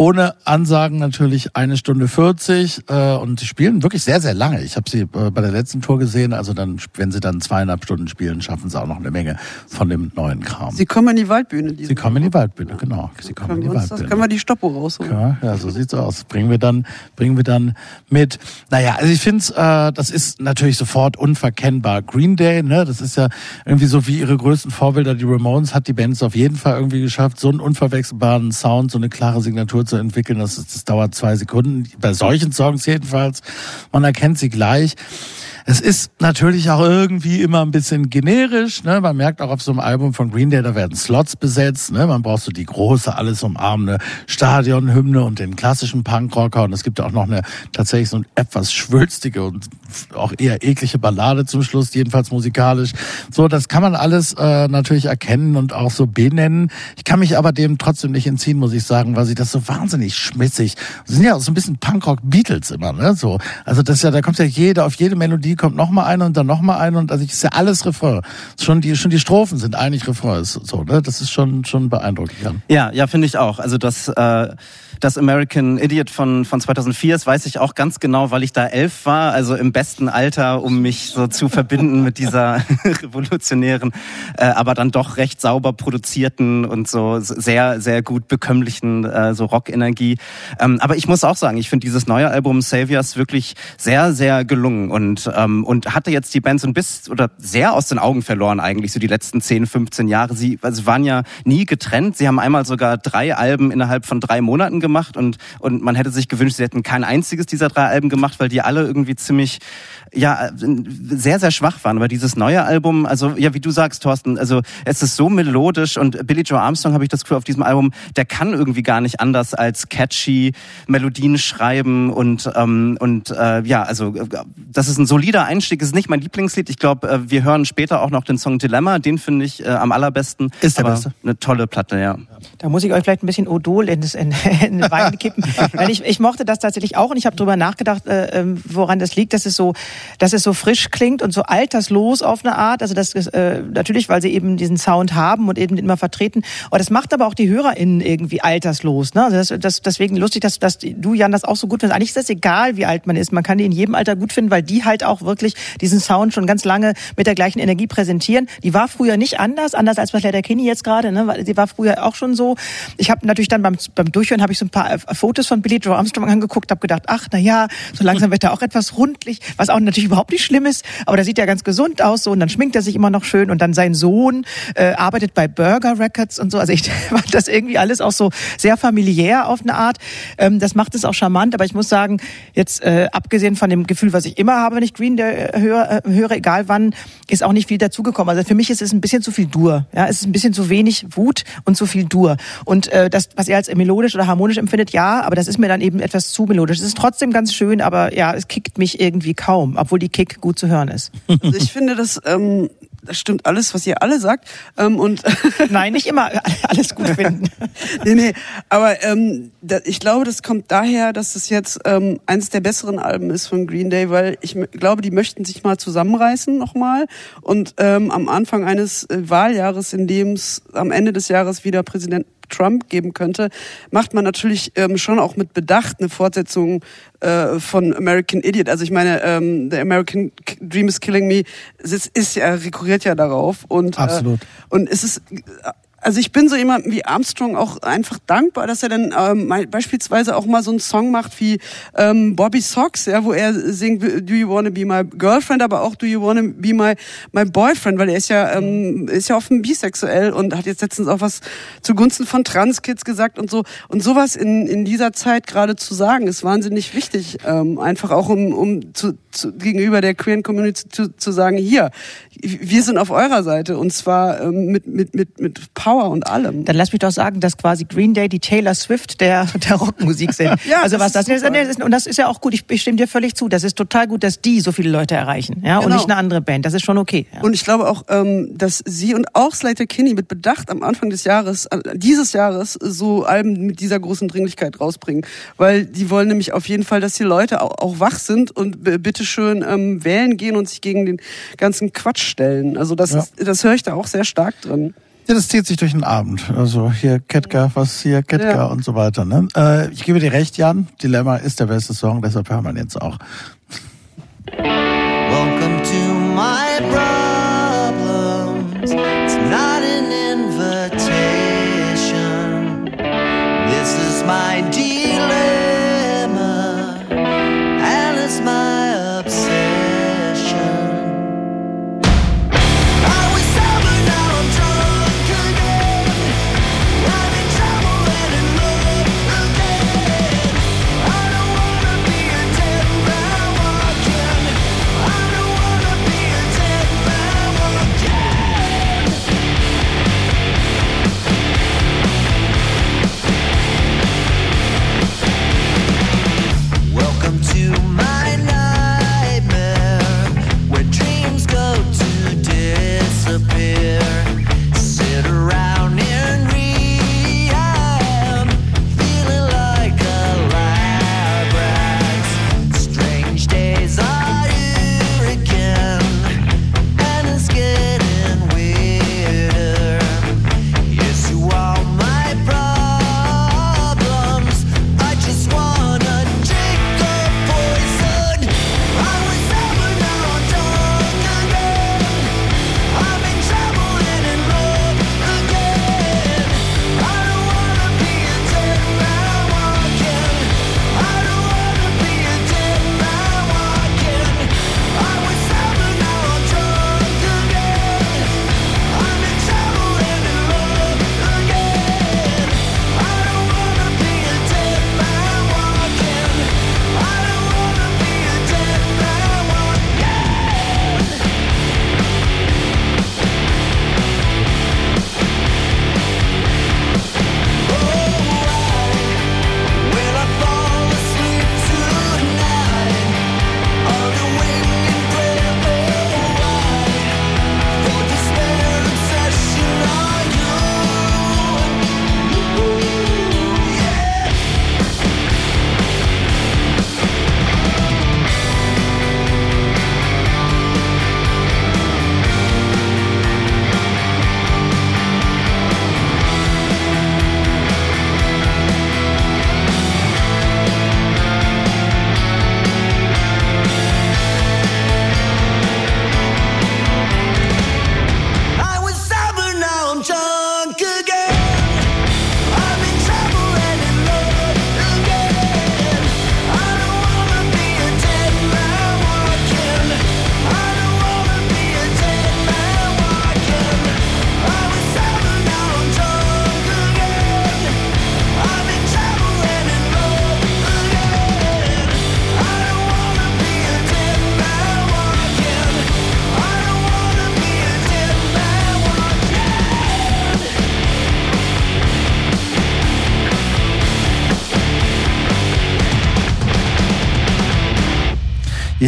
ohne Ansagen natürlich eine Stunde 40 äh, und sie spielen wirklich sehr, sehr lange. Ich habe sie äh, bei der letzten Tour gesehen, also dann, wenn sie dann zweieinhalb Stunden spielen, schaffen sie auch noch eine Menge von dem neuen Kram. Sie kommen in die Waldbühne. Sie kommen in die Waldbühne, genau. Sie kommen in die Waldbühne. Das können wir die Stoppo rausholen. Ja, ja, so sieht's aus. Bringen wir dann, bringen wir dann mit. Naja, also ich finde, äh, das ist natürlich sofort unverkennbar. Green Day, ne, das ist ja irgendwie so wie ihre größten Vorbilder, die Ramones, hat die Bands auf jeden Fall irgendwie geschafft, so einen unverwechselbaren Sound, so eine klare Signatur zu entwickeln. Das, das dauert zwei Sekunden. Bei solchen Songs jedenfalls. Man erkennt sie gleich. Es ist natürlich auch irgendwie immer ein bisschen generisch. Ne? Man merkt auch auf so einem Album von Green Day, da werden Slots besetzt. Ne? Man braucht so die große, alles umarmende Stadionhymne und den klassischen Punkrocker. Und es gibt auch noch eine tatsächlich so eine etwas schwülstige und auch eher eklige Ballade zum Schluss, jedenfalls musikalisch. So, das kann man alles äh, natürlich erkennen und auch so benennen. Ich kann mich aber dem trotzdem nicht entziehen, muss ich sagen, weil sie das so wahnsinnig schmissig. Das sind ja auch so ein bisschen Punkrock-Beatles immer, ne? So, also das ist ja, da kommt ja jeder auf jede Melodie kommt noch mal eine und dann noch mal eine und also ist ja alles Refrain. Schon die schon die Strophen sind eigentlich Refrain, so, ne? Das ist schon schon beeindruckend. Ja, ja, finde ich auch. Also das äh, das American Idiot von, von 2004, das weiß ich auch ganz genau, weil ich da elf war, also im besten Alter, um mich so zu verbinden mit dieser *laughs* revolutionären, äh, aber dann doch recht sauber produzierten und so sehr, sehr gut bekömmlichen äh, so Rockenergie. Ähm, aber ich muss auch sagen, ich finde dieses neue Album Saviors wirklich sehr, sehr gelungen und ähm, und hatte jetzt die Band so ein bisschen oder sehr aus den Augen verloren eigentlich so die letzten 10, 15 Jahre. Sie also waren ja nie getrennt. Sie haben einmal sogar drei Alben innerhalb von drei Monaten gemacht und und man hätte sich gewünscht, sie hätten kein einziges dieser drei Alben gemacht, weil die alle irgendwie ziemlich ja sehr sehr schwach waren. Aber dieses neue Album, also ja wie du sagst, Thorsten, also es ist so melodisch und Billy Joe Armstrong habe ich das Gefühl auf diesem Album, der kann irgendwie gar nicht anders als catchy Melodien schreiben und ähm, und äh, ja also das ist ein solider Einstieg. Es ist nicht mein Lieblingslied. Ich glaube, äh, wir hören später auch noch den Song Dilemma. Den finde ich äh, am allerbesten. Ist der beste. Eine tolle Platte, ja. Da muss ich euch vielleicht ein bisschen Odol in, das, in, *laughs* in den Wein kippen. Weil ich, ich mochte das tatsächlich auch und ich habe drüber nachgedacht, äh, ähm, woran das liegt, dass es so, dass es so frisch klingt und so alterslos auf eine Art. Also das ist äh, natürlich, weil sie eben diesen Sound haben und eben immer vertreten. Aber das macht aber auch die HörerInnen irgendwie alterslos. Ne? Also das, das, deswegen lustig, dass, dass du, Jan, das auch so gut findest. Eigentlich ist das egal, wie alt man ist. Man kann die in jedem Alter gut finden, weil die halt auch wirklich diesen Sound schon ganz lange mit der gleichen Energie präsentieren. Die war früher nicht anders, anders als bei Slater Kinney jetzt gerade. Ne? Die war früher auch schon so. Ich habe natürlich dann beim, beim Durchhören habe ich so ein paar äh, Fotos von Billy Joe Armstrong angeguckt, habe gedacht, ach na ja, so langsam wird er auch etwas rundlich, was auch natürlich überhaupt nicht schlimm ist, aber da sieht er ganz gesund aus so und dann schminkt er sich immer noch schön und dann sein Sohn äh, arbeitet bei Burger Records und so. Also ich *laughs* fand das irgendwie alles auch so sehr familiär auf eine Art. Ähm, das macht es auch charmant, aber ich muss sagen, jetzt äh, abgesehen von dem Gefühl, was ich immer habe, wenn ich Green Day höre, äh, höre egal wann, ist auch nicht viel dazugekommen. Also für mich ist es ein bisschen zu viel Dur. Ja, es ist ein bisschen zu wenig Wut und zu viel Dur. Und äh, das, was er als melodisch oder harmonisch empfindet, ja, aber das ist mir dann eben etwas zu melodisch. Es ist trotzdem ganz schön, aber ja, es kickt mich irgendwie kaum, obwohl die Kick gut zu hören ist. *laughs* Also ich finde, das, ähm, das stimmt alles, was ihr alle sagt. Ähm, und *laughs* Nein, nicht immer *laughs* alles gut finden. nee, nee, aber ähm, da, ich glaube, das kommt daher, dass es jetzt ähm, eines der besseren Alben ist von Green Day, weil ich glaube, die möchten sich mal zusammenreißen nochmal und ähm, am Anfang eines äh, Wahljahres, in dem es am Ende des Jahres wieder Präsident Trump geben könnte, macht man natürlich ähm, schon auch mit Bedacht eine Fortsetzung äh, von American Idiot. Also ich meine, ähm, The American Dream is Killing Me es ist, ist ja rekurriert ja darauf und Absolut. Äh, und es ist also ich bin so jemand wie Armstrong auch einfach dankbar, dass er dann ähm, beispielsweise auch mal so einen Song macht wie ähm, Bobby Socks, ja, wo er singt Do you wanna be my girlfriend, aber auch Do you wanna be my my boyfriend, weil er ist ja ähm, ist ja offen bisexuell und hat jetzt letztens auch was zugunsten von Transkids gesagt und so. Und sowas in in dieser Zeit gerade zu sagen, ist wahnsinnig wichtig, ähm, einfach auch um um zu, zu gegenüber der queeren Community zu, zu sagen, hier wir sind auf eurer Seite und zwar ähm, mit mit mit mit und allem. Dann lass mich doch sagen, dass quasi Green Day die Taylor Swift der, der Rockmusik sind. *laughs* Ja, also was das das ist ist, und das ist ja auch gut. Ich, ich stimme dir völlig zu. Das ist total gut, dass die so viele Leute erreichen, ja, und Genau. nicht eine andere Band. Das ist schon okay. Ja. Und ich glaube auch, ähm, dass sie und auch Slater Kinney mit Bedacht am Anfang des Jahres, äh, dieses Jahres, so Alben mit dieser großen Dringlichkeit rausbringen. Weil die wollen nämlich auf jeden Fall, dass die Leute auch, auch wach sind und bitteschön ähm, wählen gehen und sich gegen den ganzen Quatsch stellen. Also das, Ja. ist, das höre ich da auch sehr stark drin. Ja, das zieht sich durch den Abend. Also hier Ketka, was hier Ketka Ja. und so weiter. Ne? Äh, ich gebe dir recht, Jan. Dilemma ist der beste Song, deshalb hören wir ihn jetzt auch.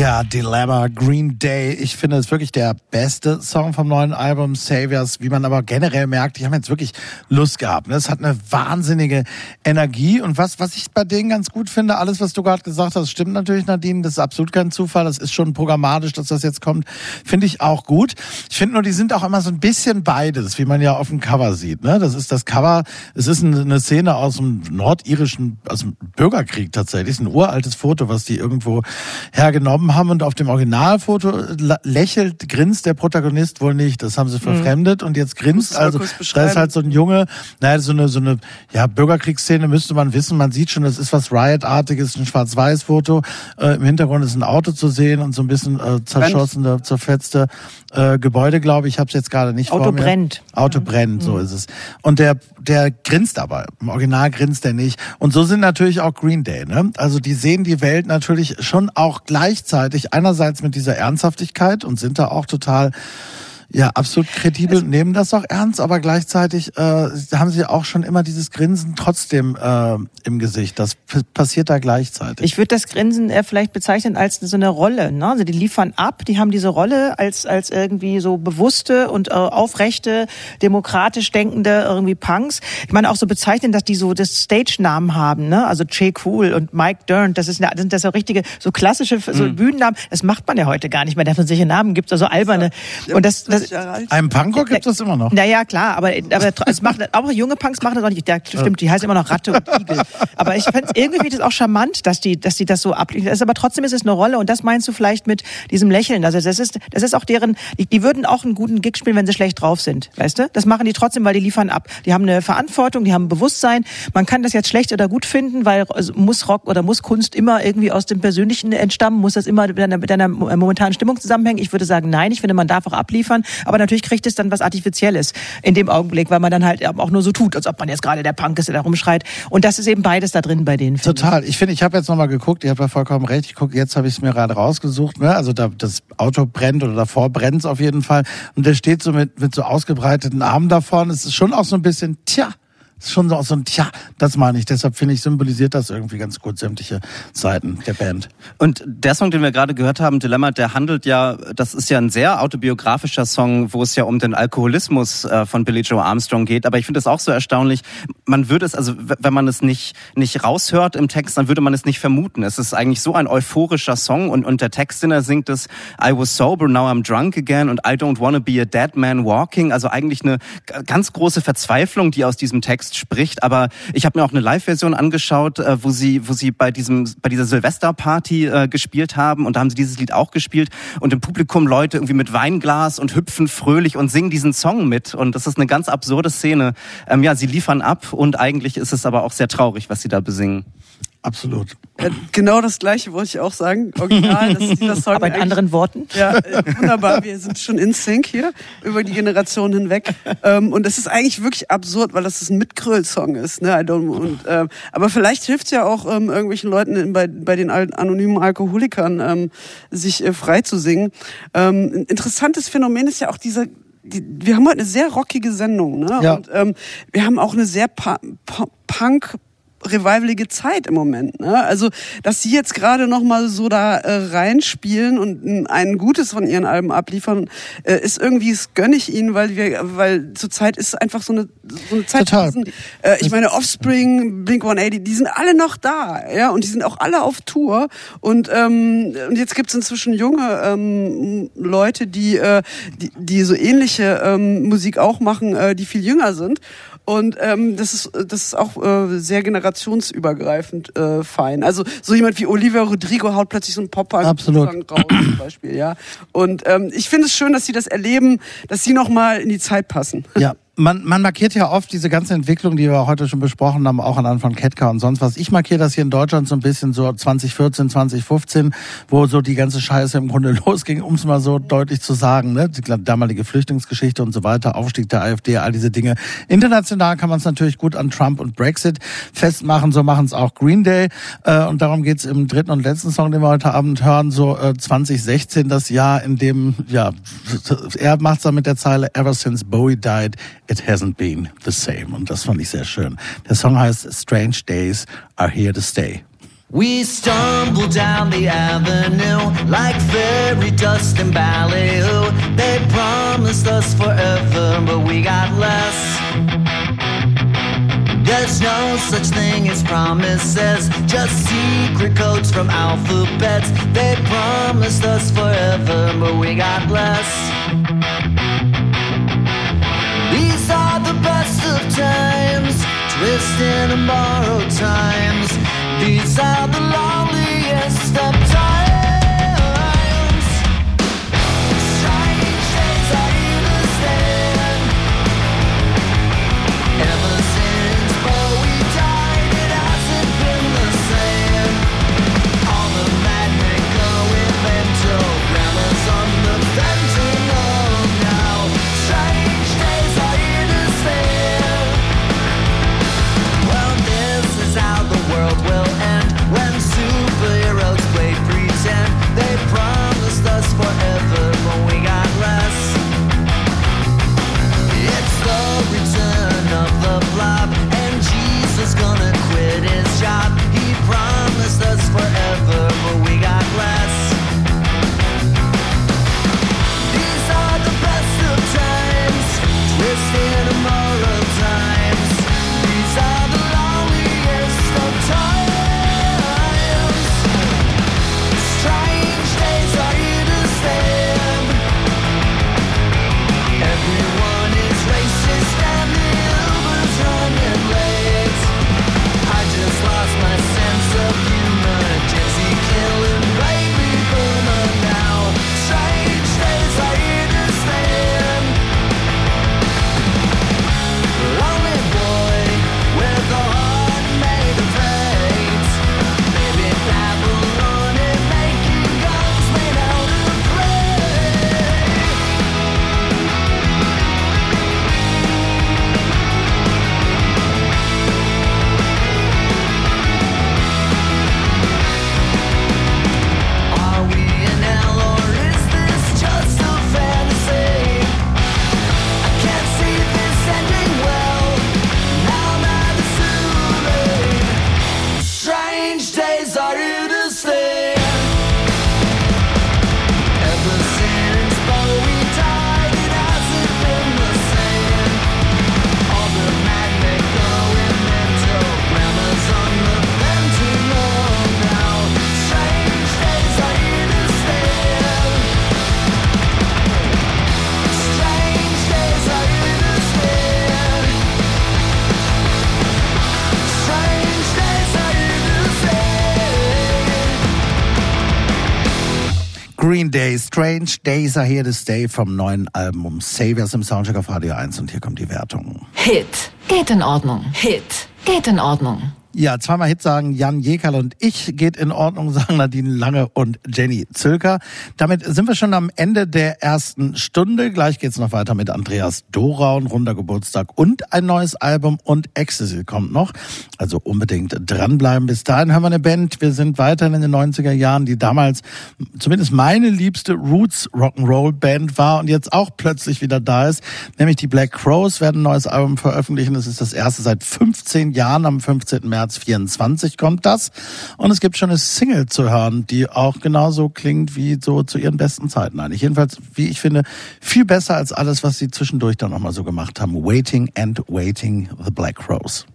Ja, Dilemma, Green Day. Ich finde es wirklich der beste Song vom neuen Album Saviors, wie man aber generell merkt, die haben jetzt wirklich Lust gehabt. ne? Es hat eine wahnsinnige Energie und was, was ich bei denen ganz gut finde, alles, was du gerade gesagt hast, stimmt natürlich, Nadine, das ist absolut kein Zufall, das ist schon programmatisch, dass das jetzt kommt, finde ich auch gut. Ich finde nur, die sind auch immer so ein bisschen beides, wie man ja auf dem Cover sieht. Ne? Das ist das Cover, es ist eine Szene aus dem nordirischen, aus dem Bürgerkrieg tatsächlich, es ist ein uraltes Foto, was die irgendwo hergenommen haben und auf dem Originalfoto lächelt, grinst der Protagonist wohl nicht. Das haben sie verfremdet und jetzt grinst. Also da ist halt so ein Junge, naja, so eine so eine ja Bürgerkriegsszene müsste man wissen. Man sieht schon, das ist was Riot-artiges, ein Schwarz-Weiß-Foto. Äh, Im Hintergrund ist ein Auto zu sehen und so ein bisschen äh, zerschossene, zerfetzte äh, Gebäude, glaube ich. Ich habe es jetzt gerade nicht Auto vor mir. brennt. Auto brennt, so ist es. Und der der grinst aber. Im Original grinst er nicht. Und so sind natürlich auch Green Day. Ne? Also die sehen die Welt natürlich schon auch gleichzeitig einerseits mit dieser Ernsthaftigkeit und sind da auch total ja, absolut kredibel, nehmen das auch ernst, aber gleichzeitig äh, haben sie auch schon immer dieses Grinsen trotzdem äh, im Gesicht. Das passiert da gleichzeitig. Ich würde das Grinsen eher vielleicht bezeichnen als so eine Rolle. Ne? Also die liefern ab, die haben diese Rolle als, als irgendwie so bewusste und äh, aufrechte, demokratisch denkende irgendwie Punks. Ich meine auch so bezeichnen, dass die so das Stage-Namen haben. Ne? Also Jay Cool und Mike Dern, das, ist eine, sind das so richtige, so klassische so Bühnennamen. Das macht man ja heute gar nicht mehr, dass man solche Namen gibt, also alberne. Und das, das, Einem Punkrock gibt es immer noch. naja, klar, aber, aber es macht, auch junge Punks machen das auch nicht. Ja, stimmt, die heißen immer noch Ratte und Igel. Aber ich find's irgendwie das auch charmant, dass die, dass die das so abliefern. Das ist aber trotzdem ist es eine Rolle und das meinst du vielleicht mit diesem Lächeln. Also das ist, das ist auch deren, die, die würden auch einen guten Gig spielen, wenn sie schlecht drauf sind. Weißt du? Das machen die trotzdem, weil die liefern ab. Die haben eine Verantwortung, die haben ein Bewusstsein. Man kann das jetzt schlecht oder gut finden, weil also muss Rock oder muss Kunst immer irgendwie aus dem Persönlichen entstammen? Muss das immer mit einer, mit einer momentanen Stimmung zusammenhängen? Ich würde sagen, nein. Ich finde, man darf auch abliefern. Aber natürlich kriegt es dann was Artifizielles in dem Augenblick, weil man dann halt auch nur so tut, als ob man jetzt gerade der Punk ist, der da rumschreit. Und das ist eben beides da drin bei denen. Total. Ich finde, ich habe jetzt nochmal geguckt, ihr habt ja vollkommen recht. Ich guck, jetzt habe ich es mir gerade rausgesucht. Ne? Also da, das Auto brennt oder davor brennt es auf jeden Fall. Und der steht so mit, mit so ausgebreiteten Armen da vorne. Es ist schon auch so ein bisschen, tja, ist schon so so ein, tja, das meine ich. Deshalb finde ich, symbolisiert das irgendwie ganz gut sämtliche Seiten der Band. Und der Song, den wir gerade gehört haben, Dilemma, der handelt ja, das ist ja ein sehr autobiografischer Song, wo es ja um den Alkoholismus äh, von Billy Joe Armstrong geht. Aber ich finde es auch so erstaunlich. Man würde es, also wenn man es nicht, nicht raushört im Text, dann würde man es nicht vermuten. Es ist eigentlich so ein euphorischer Song und, und der Text, den er singt, ist I was sober, now I'm drunk again and I don't wanna be a dead man walking. Also eigentlich eine ganz große Verzweiflung, die aus diesem Text spricht. Aber ich habe mir auch eine Live-Version angeschaut, äh, wo sie, wo sie bei diesem, bei dieser Silvesterparty äh, gespielt haben und da haben sie dieses Lied auch gespielt und im Publikum Leute irgendwie mit Weinglas und hüpfen fröhlich und singen diesen Song mit und das ist eine ganz absurde Szene. Ähm, ja, sie liefern ab und eigentlich ist es aber auch sehr traurig, was sie da besingen. Absolut. Äh, genau das gleiche wollte ich auch sagen. Original, das ist dieser Song. Aber in anderen Worten. Ja, äh, wunderbar. Wir sind schon in Sync hier über die Generation hinweg. Ähm, und es ist eigentlich wirklich absurd, weil das ein Mitgröl-Song ist. Ne? I don't, und, ähm, aber vielleicht hilft es ja auch ähm, irgendwelchen Leuten in, bei, bei den anonymen Alkoholikern, ähm, sich äh, frei zu singen. Ähm, ein interessantes Phänomen ist ja auch dieser die, wir haben heute eine sehr rockige Sendung, ne? Ja. Und ähm, wir haben auch eine sehr pa pa Punk revivalige Zeit im Moment. Ne? Also, dass sie jetzt gerade noch mal so da äh, reinspielen und ein, Gutes von ihren Alben abliefern, äh, ist irgendwie, das gönne ich ihnen, weil wir, weil zurzeit ist einfach so eine, so eine Zeit. Total. Diesen, äh, ich meine, Offspring, Blink 180, die sind alle noch da, ja, und die sind auch alle auf Tour. Und, ähm, und jetzt gibt's inzwischen junge ähm, Leute, die, äh, die, die so ähnliche ähm, Musik auch machen, äh, die viel jünger sind. Und ähm, das ist das ist auch äh, sehr generationsübergreifend äh, fein. Also so jemand wie Olivia Rodrigo haut plötzlich so einen pop raus zum Beispiel, ja. Und ähm, ich finde es schön, dass sie das erleben, dass sie noch mal in die Zeit passen. Ja, man, man markiert ja oft diese ganze Entwicklung, die wir heute schon besprochen haben, auch anhand von Ketka und sonst was. Ich markiere das hier in Deutschland so ein bisschen so 2014, 2015, wo so die ganze Scheiße im Grunde *laughs* losging, um es mal so deutlich zu sagen. Ne? Die damalige Flüchtlingsgeschichte und so weiter, Aufstieg der AfD, all diese Dinge. International kann man es natürlich gut an Trump und Brexit festmachen, so machen es auch Green Day. Äh, und darum geht's im dritten und letzten Song, den wir heute Abend hören, so äh, 2016, das Jahr, in dem, ja, *laughs* er macht's dann mit der Zeile Ever since Bowie died, it hasn't been the same. Und das fand ich sehr schön. Der Song heißt Strange Days are here to stay. We stumble down the avenue like fairy dust and ballyhoo. They promised us forever, but we got less. There's no such thing as promises, just secret codes from alphabets. They promised us forever, but we got less. Times, twisting and borrowed times. These are the loneliest stay. Green Day, Strange Days are here to stay vom neuen Album Saviors im Soundcheck auf Radio 1 und hier kommt die Wertung. Hit. Geht in Ordnung. Hit. Geht in Ordnung. Ja, zweimal Hit sagen Jan Jekerl und ich geht in Ordnung, sagen Nadine Lange und Jenny Zülker. Damit sind wir schon am Ende der ersten Stunde. Gleich geht's noch weiter mit Andreas Doraun, runder Geburtstag und ein neues Album und Ecstasy kommt noch. Also unbedingt dranbleiben. Bis dahin haben wir eine Band. Wir sind weiterhin in den 90er Jahren, die damals zumindest meine liebste Roots Rock'n'Roll Band war und jetzt auch plötzlich wieder da ist. Nämlich die Black Crows werden ein neues Album veröffentlichen. Das ist das erste seit 15 Jahren. Am 15. März 24 kommt das. Und es gibt schon eine Single zu hören, die auch genauso klingt wie so zu ihren besten Zeiten eigentlich. Jedenfalls, wie ich finde, viel besser als alles, was sie zwischendurch dann nochmal so gemacht haben. Waiting and Waiting, The Black Crows.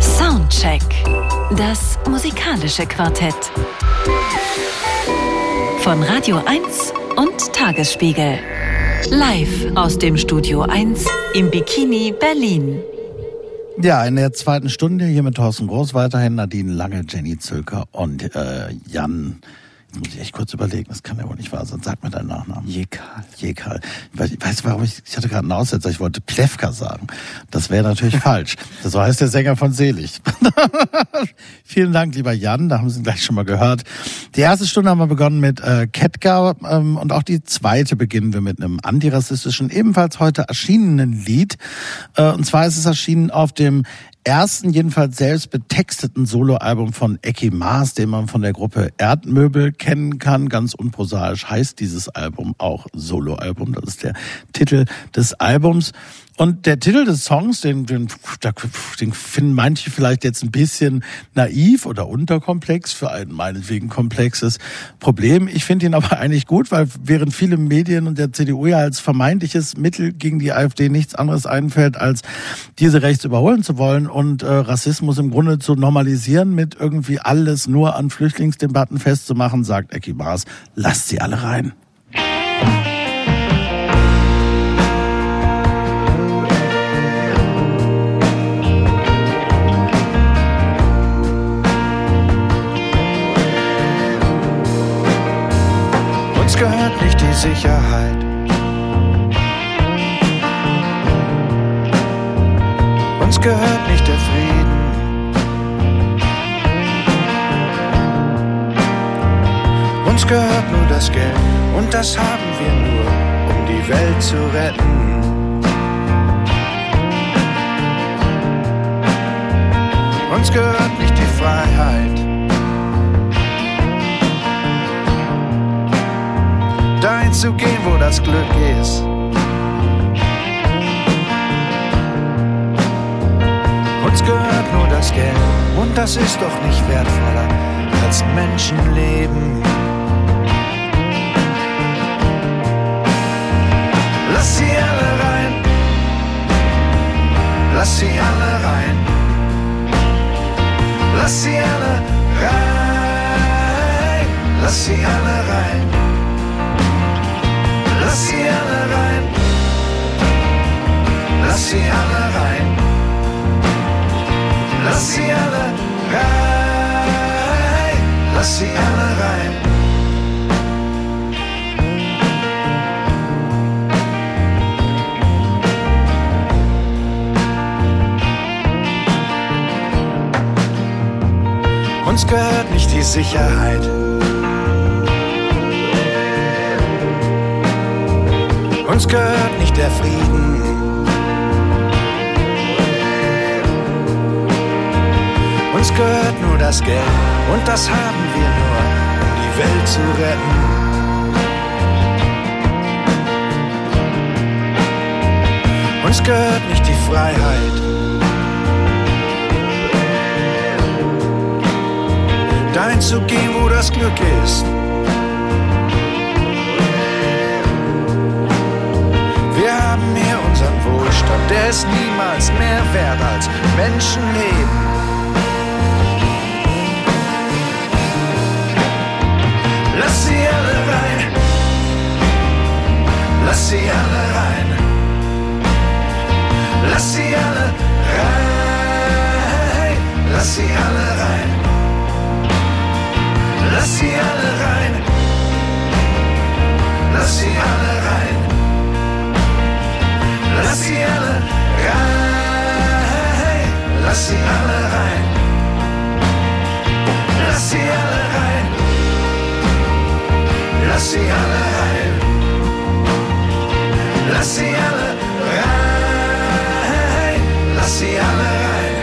Soundcheck. Das musikalische Quartett. Von Radio 1 und Tagesspiegel. Live aus dem Studio 1 im Bikini Berlin. Ja, in der zweiten Stunde hier mit Thorsten Groß weiterhin Nadine Lange, Jenny Zülker und äh, Jan. Muss ich echt kurz überlegen, das kann ja wohl nicht wahr sein. Sag mir deinen Nachnamen. Jekal. Jekal. Ich weiß, ich weiß warum ich, ich hatte gerade einen Aussetzer, ich wollte Plewka sagen. Das wäre natürlich *laughs* falsch. Das heißt der Sänger von Selig. *laughs* Vielen Dank, lieber Jan, da haben Sie ihn gleich schon mal gehört. Die erste Stunde haben wir begonnen mit äh, Ketka ähm, und auch die zweite beginnen wir mit einem antirassistischen, ebenfalls heute erschienenen Lied. Äh, und zwar ist es erschienen auf dem ersten, jedenfalls selbst betexteten Soloalbum von Ecki Maas, den man von der Gruppe Erdmöbel kennen kann. Ganz unprosaisch heißt dieses Album auch Soloalbum. Das ist der Titel des Albums. Und der Titel des Songs, den, den, den finden manche vielleicht jetzt ein bisschen naiv oder unterkomplex für ein meinetwegen komplexes Problem. Ich finde ihn aber *laughs* eigentlich gut, weil während viele Medien und der CDU ja als vermeintliches Mittel gegen die AfD nichts anderes einfällt, als diese rechts überholen zu wollen und äh, Rassismus im Grunde zu normalisieren, mit irgendwie alles nur an Flüchtlingsdebatten festzumachen, sagt Ecki Maas, lasst sie alle rein. Sicherheit. Uns gehört nicht der Frieden. Uns gehört nur das Geld und das haben wir nur, um die Welt zu retten. Uns gehört nicht die Freiheit. Dahin zu gehen, wo das Glück ist. Uns gehört nur das Geld und das ist doch nicht wertvoller als Menschenleben. Lass sie alle rein, lass sie alle rein, lass sie alle rein, lass sie alle rein. Lass sie alle rein. Lass sie alle rein. Lass sie alle rein. Lass sie alle rein. Uns gehört nicht die Sicherheit. Uns gehört nicht der Frieden. Uns gehört nur das Geld und das haben wir nur, um die Welt zu retten. Uns gehört nicht die Freiheit. Dahin zu gehen, wo das Glück ist. Unseren Wohlstand, der ist niemals mehr wert als Menschenleben. Lass sie alle rein, lass sie alle rein, lass sie alle rein, lass sie alle rein, lass sie alle rein, lass sie alle rein. Lass sie alle rein. Lass sie alle rein. Lass sie alle rein. Lass sie alle rein. Lass sie alle rein. Lass sie alle rein.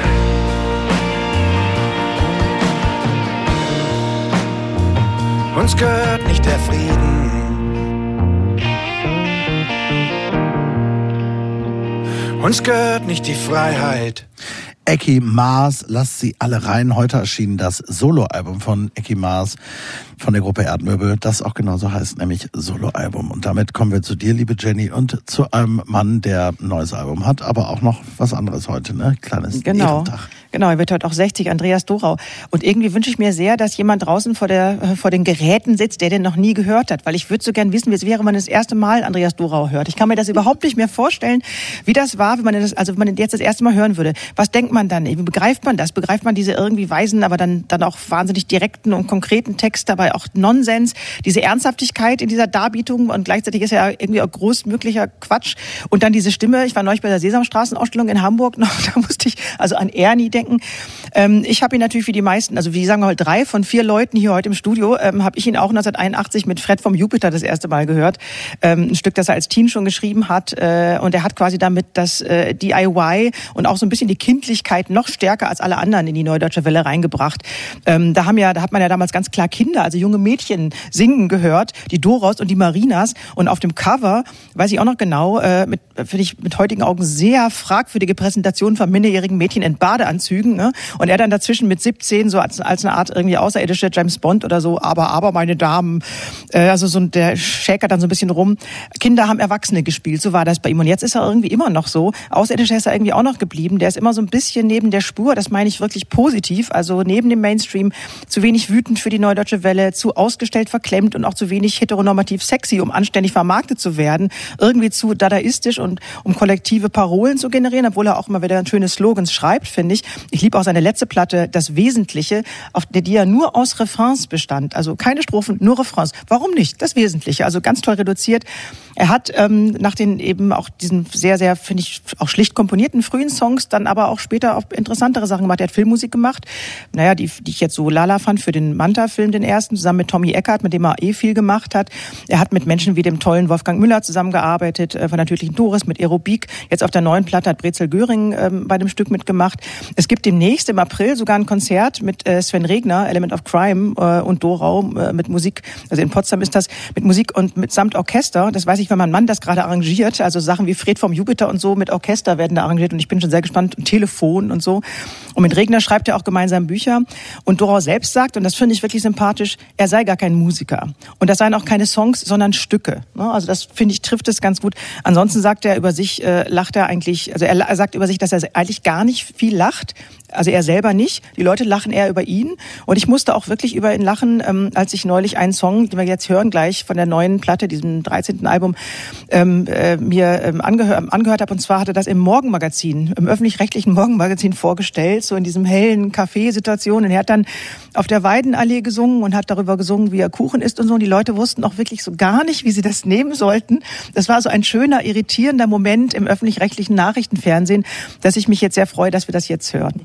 Uns gehört nicht der Frieden. Uns gehört nicht die Freiheit. Ecki Maas, lasst sie alle rein. Heute erschien das Soloalbum von Ecki Maas von der Gruppe Erdmöbel, das auch genauso heißt, nämlich Soloalbum. Und damit kommen wir zu dir, liebe Jenny, und zu einem Mann, der ein neues Album hat, aber auch noch was anderes heute, ne? Kleines Genau. Ehrentag. Genau, er wird heute auch 60, Andreas Dorau. Und irgendwie wünsche ich mir sehr, dass jemand draußen vor, der, äh, vor den Geräten sitzt, der den noch nie gehört hat. Weil ich würde so gern wissen, wie es wäre, wenn man das erste Mal Andreas Dorau hört. Ich kann mir das *laughs* überhaupt nicht mehr vorstellen, wie das war, wenn man das, also wenn man den jetzt das erste Mal hören würde. Was denkt man dann? Wie begreift man das? Begreift man diese irgendwie weisen, aber dann, dann auch wahnsinnig direkten und konkreten Texte, aber aber auch Nonsens, diese Ernsthaftigkeit in dieser Darbietung und gleichzeitig ist ja irgendwie auch großmöglicher Quatsch. Und dann diese Stimme, ich war neulich bei der Sesamstraßenausstellung in Hamburg noch, *laughs* da musste ich also an Ernie denken denken, ähm, ich habe ihn natürlich wie die meisten, also wie sagen wir mal drei von vier Leuten hier heute im Studio, ähm, habe ich ihn auch 1981 mit Fred vom Jupiter das erste Mal gehört. Ähm, ein Stück, das er als Teen schon geschrieben hat. Äh, und er hat quasi damit das äh, DIY und auch so ein bisschen die Kindlichkeit noch stärker als alle anderen in die Neudeutsche Welle reingebracht. Ähm, da haben ja, da hat man ja damals ganz klar Kinder, also junge Mädchen singen gehört, die Doros und die Marinas. Und auf dem Cover, weiß ich auch noch genau, äh, mit, finde ich mit heutigen Augen sehr fragwürdige Präsentation von minderjährigen Mädchen in Badeanzügen. Ne? Und er dann dazwischen mit 17 so als, als eine Art irgendwie außerirdische James Bond oder so, aber, aber meine Damen. Äh, also so der schäkert dann so ein bisschen rum. Kinder haben Erwachsene gespielt, so war das bei ihm. Und jetzt ist er irgendwie immer noch so. Außerirdisch ist er irgendwie auch noch geblieben. Der ist immer so ein bisschen neben der Spur, das meine ich wirklich positiv. Also neben dem Mainstream zu wenig wütend für die Neudeutsche Welle, zu ausgestellt verklemmt und auch zu wenig heteronormativ sexy, um anständig vermarktet zu werden. Irgendwie zu dadaistisch und um kollektive Parolen zu generieren, obwohl er auch immer wieder schöne Slogans schreibt, finde ich. Ich liebe auch seine letzte Platte, Das Wesentliche, auf der die ja nur aus Refrains bestand. Also keine Strophen, nur Refrains. Warum nicht? Das Wesentliche. Also ganz toll reduziert. Er hat ähm, nach den eben auch diesen sehr, sehr, finde ich, auch schlicht komponierten frühen Songs dann aber auch später auch interessantere Sachen gemacht. Er hat Filmmusik gemacht, naja, die, die ich jetzt so lala fand für den Manta-Film, den ersten, zusammen mit Tommy Eckert, mit dem er eh viel gemacht hat. Er hat mit Menschen wie dem tollen Wolfgang Müller zusammengearbeitet, äh, von der tödlichen Doris, mit Aerobik. Jetzt auf der neuen Platte hat Brezel Göring ähm, bei dem Stück mitgemacht. Es gibt demnächst im April sogar ein Konzert mit äh, Sven Regner, Element of Crime äh, und Dorau äh, mit Musik, also in Potsdam ist das, mit Musik und mit samt Orchester. Das weiß ich, weil mein Mann das gerade arrangiert. Also Sachen wie Fred vom Jupiter und so mit Orchester werden da arrangiert und ich bin schon sehr gespannt. Und Telefon und so. Und mit Regner schreibt er auch gemeinsam Bücher. Und Dorau selbst sagt, und das finde ich wirklich sympathisch, er sei gar kein Musiker. Und das seien auch keine Songs, sondern Stücke. Ne? Also das finde ich trifft es ganz gut. Ansonsten sagt er über sich, äh, lacht er eigentlich, also er, er sagt über sich, dass er eigentlich gar nicht viel lacht. Also er selber nicht. Die Leute lachen eher über ihn. Und ich musste auch wirklich über ihn lachen, ähm, als ich neulich einen Song, den wir jetzt hören gleich von der neuen Platte, diesem 13. Album, ähm, äh, mir ähm, angehör, angehört habe. Und zwar hatte das im Morgenmagazin, im öffentlich-rechtlichen Morgenmagazin vorgestellt, so in diesem hellen Café-Situation. Und er hat dann auf der Weidenallee gesungen und hat darüber gesungen, wie er Kuchen isst und so. Und die Leute wussten auch wirklich so gar nicht, wie sie das nehmen sollten. Das war so ein schöner, irritierender Moment im öffentlich-rechtlichen Nachrichtenfernsehen, dass ich mich jetzt sehr freue, dass wir das jetzt hören.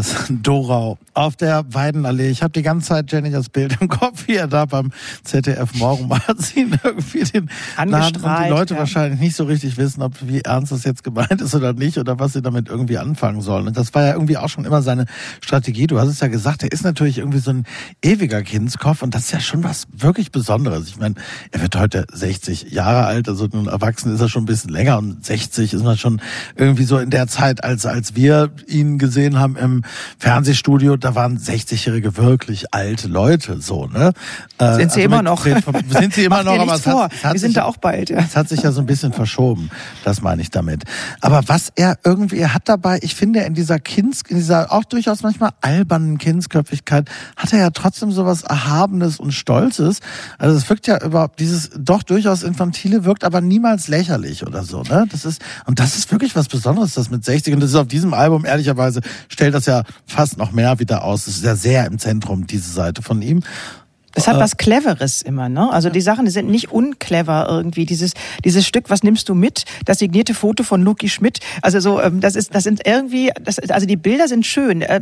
Andreas Dorau auf der Weidenallee. Ich habe die ganze Zeit Jenny das Bild im Kopf, wie er da beim ZDF Morgenmagazin *laughs* irgendwie den Namen und die Leute ja. wahrscheinlich nicht so richtig wissen, ob wie ernst das jetzt gemeint ist oder nicht oder was sie damit irgendwie anfangen sollen. Und das war ja irgendwie auch schon immer seine Strategie. Du hast es ja gesagt, er ist natürlich irgendwie so ein ewiger Kindskopf und das ist ja schon was wirklich Besonderes. Ich meine, er wird heute 60 Jahre alt, also nun erwachsen ist er schon ein bisschen länger und 60 ist man schon irgendwie so in der Zeit, als als wir ihn gesehen haben im Fernsehstudio, da waren 60-Jährige wirklich alte Leute, so, ne? Äh, Sind sie also immer noch. Sind sie *laughs* immer noch, aber es vor. hat, es hat Wir sind sich- da auch bald, ja. Es hat sich ja so ein bisschen verschoben. Das meine ich damit. Aber was er irgendwie, er hat dabei, ich finde, in dieser Kinds, in dieser auch durchaus manchmal albernen Kindsköpfigkeit, hat er ja trotzdem sowas Erhabenes und Stolzes. Also es wirkt ja überhaupt, dieses doch durchaus Infantile wirkt aber niemals lächerlich oder so, ne? Das ist, und das ist wirklich was Besonderes, das mit 60. Und das ist auf diesem Album, ehrlicherweise, stellt das ja fast noch mehr wieder aus. Es ist ja sehr im Zentrum, diese Seite von ihm. Es hat Äh, was Cleveres immer, ne? Also die Sachen die sind nicht unclever irgendwie. Dieses dieses Stück, was nimmst du mit? Das signierte Foto von Luki Schmidt. Also so, ähm, das ist, das sind irgendwie, das, also die Bilder sind schön. Äh,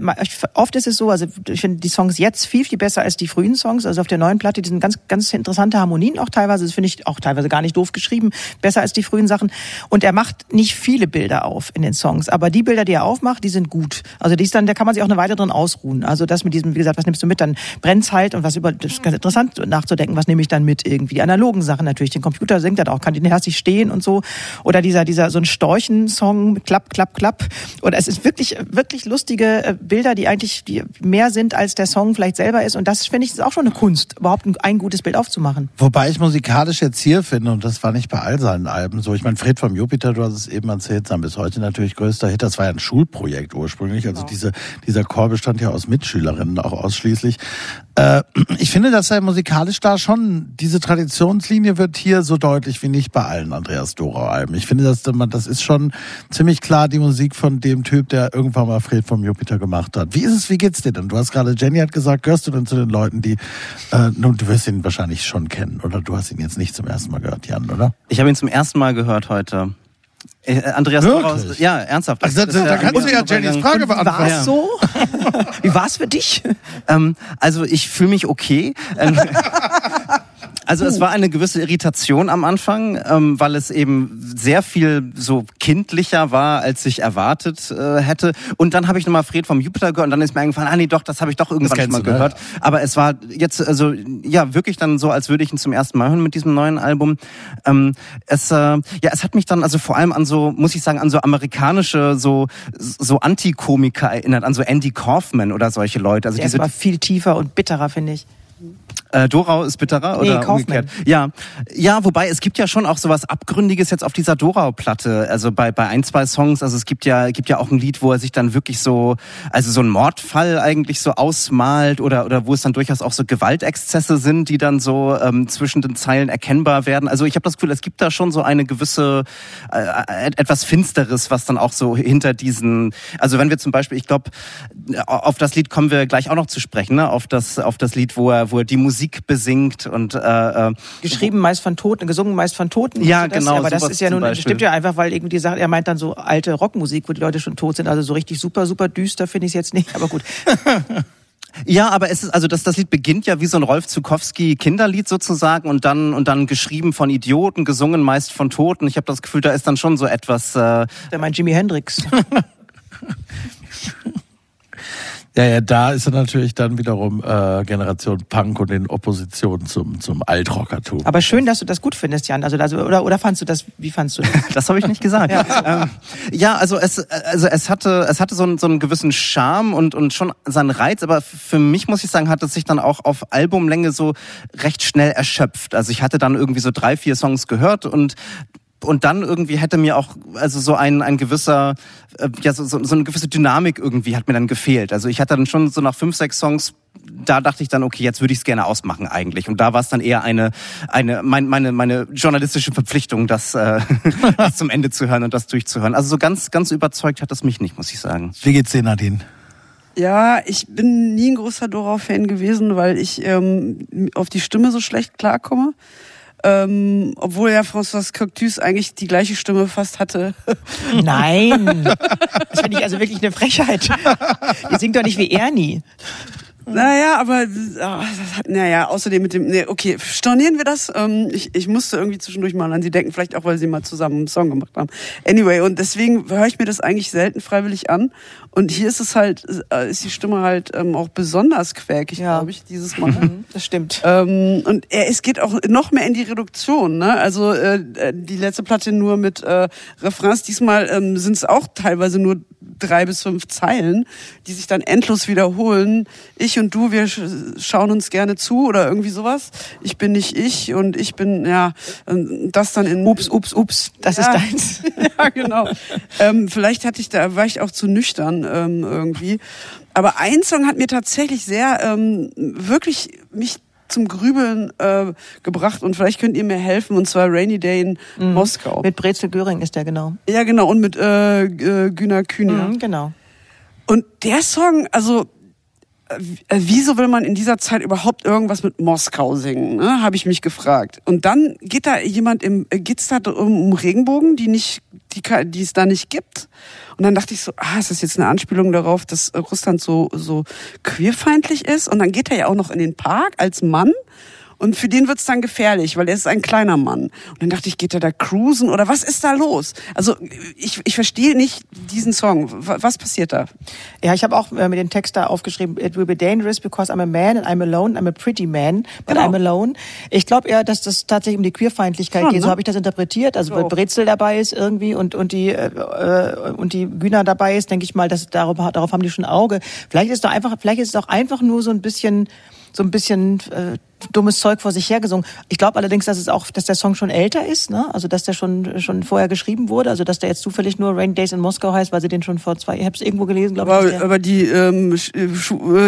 Oft ist es so, also ich finde die Songs jetzt viel viel besser als die frühen Songs. Also auf der neuen Platte, die sind ganz ganz interessante Harmonien auch teilweise. Das finde ich auch teilweise gar nicht doof geschrieben, besser als die frühen Sachen. Und er macht nicht viele Bilder auf in den Songs, aber die Bilder, die er aufmacht, die sind gut. Also die ist dann, da kann man sich auch eine Weile drin ausruhen. Also das mit diesem, wie gesagt, was nimmst du mit? Dann brennt's halt und was über, das ist ganz interessant nachzudenken, was nehme ich dann mit irgendwie. Die analogen Sachen natürlich, den Computer singt dann auch, kann den herzlich stehen und so. Oder dieser, dieser, so ein Storchensong mit Klapp, Klapp, Klapp. Oder es ist wirklich, wirklich lustige äh, Bilder, die eigentlich die mehr sind, als der Song vielleicht selber ist. Und das finde ich ist auch schon eine Kunst, überhaupt ein, ein gutes Bild aufzumachen. Wobei ich musikalisch jetzt hier finde, und das war nicht bei all seinen Alben so. Ich meine, Fred vom Jupiter, du hast es eben erzählt, sein bis heute natürlich größter Hit. Das war ja ein Schulprojekt ursprünglich. Also diese, dieser Chor bestand ja aus Mitschülerinnen auch ausschließlich. Äh, *clears throat* ich finde, dass er musikalisch da schon, diese Traditionslinie wird hier so deutlich wie nicht bei allen Andreas Dorau-Alben. Ich finde, dass man, das ist schon ziemlich klar die Musik von dem Typ, der irgendwann mal Fred vom Jupiter gemacht hat. Wie ist es, wie geht's dir denn? Du hast gerade, Jenny hat gesagt, gehörst du denn zu den Leuten, die, äh, nun, du wirst ihn wahrscheinlich schon kennen, oder du hast ihn jetzt nicht zum ersten Mal gehört, Jan, oder? Ich habe ihn zum ersten Mal gehört heute. Äh, Andreas? Dorau, ja, ernsthaft. Ach, das- da kannst du ja Jennys Frage beantworten. War es so? *laughs* Wie war es für dich? Ähm, also ich fühle mich okay. Ähm, *laughs* Also es war eine gewisse Irritation am Anfang, ähm, weil es eben sehr viel so kindlicher war, als ich erwartet äh, hätte. Und dann habe ich nochmal Fred vom Jupiter gehört und dann ist mir eingefallen, ah nee, doch, das habe ich doch irgendwann schon mal du, ne? gehört. Aber es war jetzt also ja wirklich dann so, als würde ich ihn zum ersten Mal hören mit diesem neuen Album. Ähm, es äh, ja, es hat mich dann also vor allem an so, muss ich sagen, an so amerikanische so so Antikomiker erinnert, an so Andy Kaufman oder solche Leute. Also ist diese aber viel tiefer und bitterer, finde ich. Äh, Dorau ist bitterer Nee, oder Kaufmann. umgekehrt? Ja, ja, wobei es gibt ja schon auch sowas Abgründiges jetzt auf dieser Dorau-Platte. Also bei bei ein zwei Songs. Also es gibt ja gibt ja auch ein Lied, wo er sich dann wirklich so also so ein Mordfall eigentlich so ausmalt oder oder wo es dann durchaus auch so Gewaltexzesse sind, die dann so ähm, zwischen den Zeilen erkennbar werden. Also ich habe das Gefühl, es gibt da schon so eine gewisse äh, etwas Finsteres, was dann auch so hinter diesen. Also wenn wir zum Beispiel, ich glaube, auf das Lied kommen wir gleich auch noch zu sprechen, ne? Auf das auf das Lied, wo er wo er die Musik besingt und äh, äh, Geschrieben meist von Toten, gesungen meist von Toten. Ja, das, genau, Aber das ist ja nun, das stimmt ja einfach, weil irgendwie sagt, er meint dann so alte Rockmusik, wo die Leute schon tot sind. Also so richtig super, super düster finde ich es jetzt nicht. Aber gut. *laughs* Ja, aber es ist also das das Lied beginnt ja wie so ein Rolf Zukowski Kinderlied sozusagen und dann und dann geschrieben von Idioten, gesungen meist von Toten. Ich habe das Gefühl, da ist dann schon so etwas äh, Der meint Jimi Hendrix. *laughs* Ja, ja, da ist er natürlich dann wiederum äh, Generation Punk und in Opposition zum, zum Altrockertum. Aber schön, dass du das gut findest, Jan. Also, also oder, oder fandst du das, wie fandst du das? *laughs* Das habe ich nicht gesagt. *laughs* ja. Ähm, ja, also es, also es hatte, es hatte so einen, so einen gewissen Charme und, und schon seinen Reiz, aber für mich muss ich sagen, hat es sich dann auch auf Albumlänge so recht schnell erschöpft. Also ich hatte dann irgendwie so drei, vier Songs gehört und und dann irgendwie hätte mir auch also so ein ein gewisser äh, ja so, so, so eine gewisse Dynamik irgendwie hat mir dann gefehlt. Also ich hatte dann schon so nach fünf sechs Songs da dachte ich dann, okay, jetzt würde ich es gerne ausmachen eigentlich. Und da war es dann eher eine, eine mein, meine, meine journalistische Verpflichtung, das, äh, *laughs* das zum Ende zu hören und das durchzuhören. Also so ganz, ganz überzeugt hat das mich nicht, muss ich sagen. Wie geht's dir, Nadine? Ja, ich bin nie ein großer Dora-Fan gewesen, weil ich ähm, auf die Stimme so schlecht klarkomme. Ähm, obwohl ja François Coctus eigentlich die gleiche Stimme fast hatte. *laughs* Nein. Das finde ich also wirklich eine Frechheit. Die singt doch nicht wie Ernie. Naja, aber hat, naja, außerdem mit dem, nee, okay, stornieren wir das. Ähm, ich, ich musste irgendwie zwischendurch mal an sie denken, vielleicht auch, weil sie mal zusammen einen Song gemacht haben. Anyway, und deswegen höre ich mir das eigentlich selten freiwillig an. Und hier ist es halt, äh, ist die Stimme halt ähm, auch besonders quäkig, Ja. glaube ich, dieses Mal. Das stimmt. Ähm, und er, es geht auch noch mehr in die Reduktion. Ne? Also äh, die letzte Platte nur mit äh, Refrains. Diesmal ähm, sind es auch teilweise nur drei bis fünf Zeilen, die sich dann endlos wiederholen. Ich und du, wir sch schauen uns gerne zu oder irgendwie sowas. Ich bin nicht ich und ich bin, ja, das dann in... Ups, ups, ups, das Ja. ist deins. *laughs* ja, genau. ähm, vielleicht hatte ich da, war ich auch zu nüchtern ähm, irgendwie. Aber ein Song hat mir tatsächlich sehr, ähm, wirklich mich zum Grübeln äh, gebracht und vielleicht könnt ihr mir helfen und zwar Rainy Day in Moskau. Mit Brezel Göring ist der genau. ja genau und mit äh, äh, Güner Kühner. Mhm, genau. Und der Song, also wieso will man in dieser Zeit überhaupt irgendwas mit Moskau singen? Ne? Habe ich mich gefragt. Und dann geht da jemand im, äh, geht's da um, Regenbogen, die nicht, die, die es da nicht gibt. Und dann dachte ich so, ah, ist das jetzt eine Anspielung darauf, dass äh, Russland so so queerfeindlich ist? Und dann geht er ja auch noch in den Park als Mann. Und für den wird's dann gefährlich, weil er ist ein kleiner Mann. Und dann dachte ich, geht er da cruisen oder was ist da los? Also ich, ich verstehe nicht diesen Song. Was passiert da? Ja, ich habe auch äh, mit dem Text da aufgeschrieben, it will be dangerous because I'm a man and I'm alone, I'm a pretty man, but Genau. I'm alone. Ich glaube eher, dass das tatsächlich um die Queerfeindlichkeit Schon, geht. So ne? habe ich das interpretiert. Also weil So. Brezel dabei ist irgendwie und und die äh, äh, und die Güner dabei ist, denke ich mal, dass darauf, darauf haben die schon Auge. Vielleicht ist es doch einfach, vielleicht ist es auch einfach nur so ein bisschen so ein bisschen äh, dummes Zeug vor sich hergesungen. Ich glaube allerdings, dass es auch, dass der Song schon älter ist, ne? Also dass der schon schon vorher geschrieben wurde, also dass der jetzt zufällig nur Rain Days in Moskau heißt, weil sie den schon vor zwei, ich habe es irgendwo gelesen, glaube ich. Aber, aber die, ähm, äh,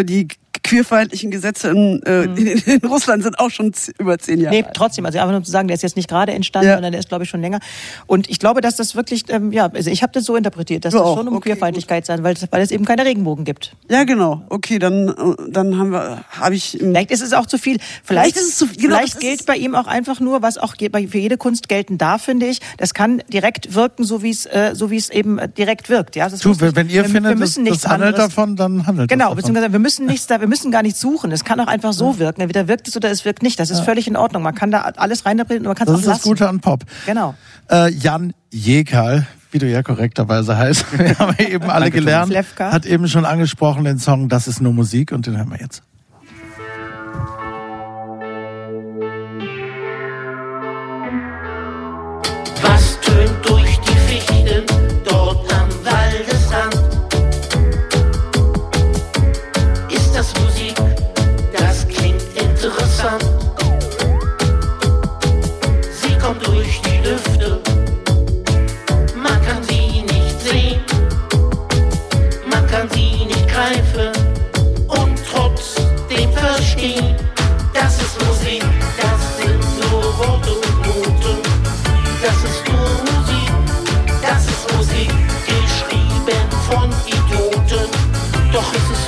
äh, die queerfeindlichen Gesetze in, äh, in, in Russland sind auch schon über zehn Jahre Mhm. Nee, alt. trotzdem, also einfach nur zu sagen, der ist jetzt nicht gerade entstanden, Ja. sondern der ist, glaube ich, schon länger. Und ich glaube, dass das wirklich, ähm, ja, also ich habe das so interpretiert, dass Ja, das schon um Okay, Queerfeindlichkeit sein, weil, es- weil es eben keine Regenbogen gibt. Ja, genau. Okay, dann, äh, dann haben wir, habe ich Vielleicht ist es auch zu viel. Vielleicht, Vielleicht ist es zu genau, vielleicht das gilt ist- bei ihm auch einfach nur, was auch für jede Kunst gelten darf, finde ich. Das kann direkt wirken, so wie es, äh, so wie es eben äh, direkt wirkt. Ja, das Du, nicht- wenn ihr wir, findet, wir müssen das, nichts das handelt anderes. davon, dann handelt Genau, das davon. beziehungsweise wir müssen nichts da, wir müssen gar nichts suchen. Es kann auch einfach so wirken. Entweder wirkt es oder es wirkt nicht. Das ist völlig in Ordnung. Man kann da alles reinbringen und man kann es Das auch ist das lassen. Gute an Pop. Genau. Äh, Jan Jekal, wie du ja korrekterweise heißt, *laughs* wir haben ja eben alle gelernt, hat eben schon angesprochen den Song Das ist nur Musik und den hören wir jetzt. Was Doch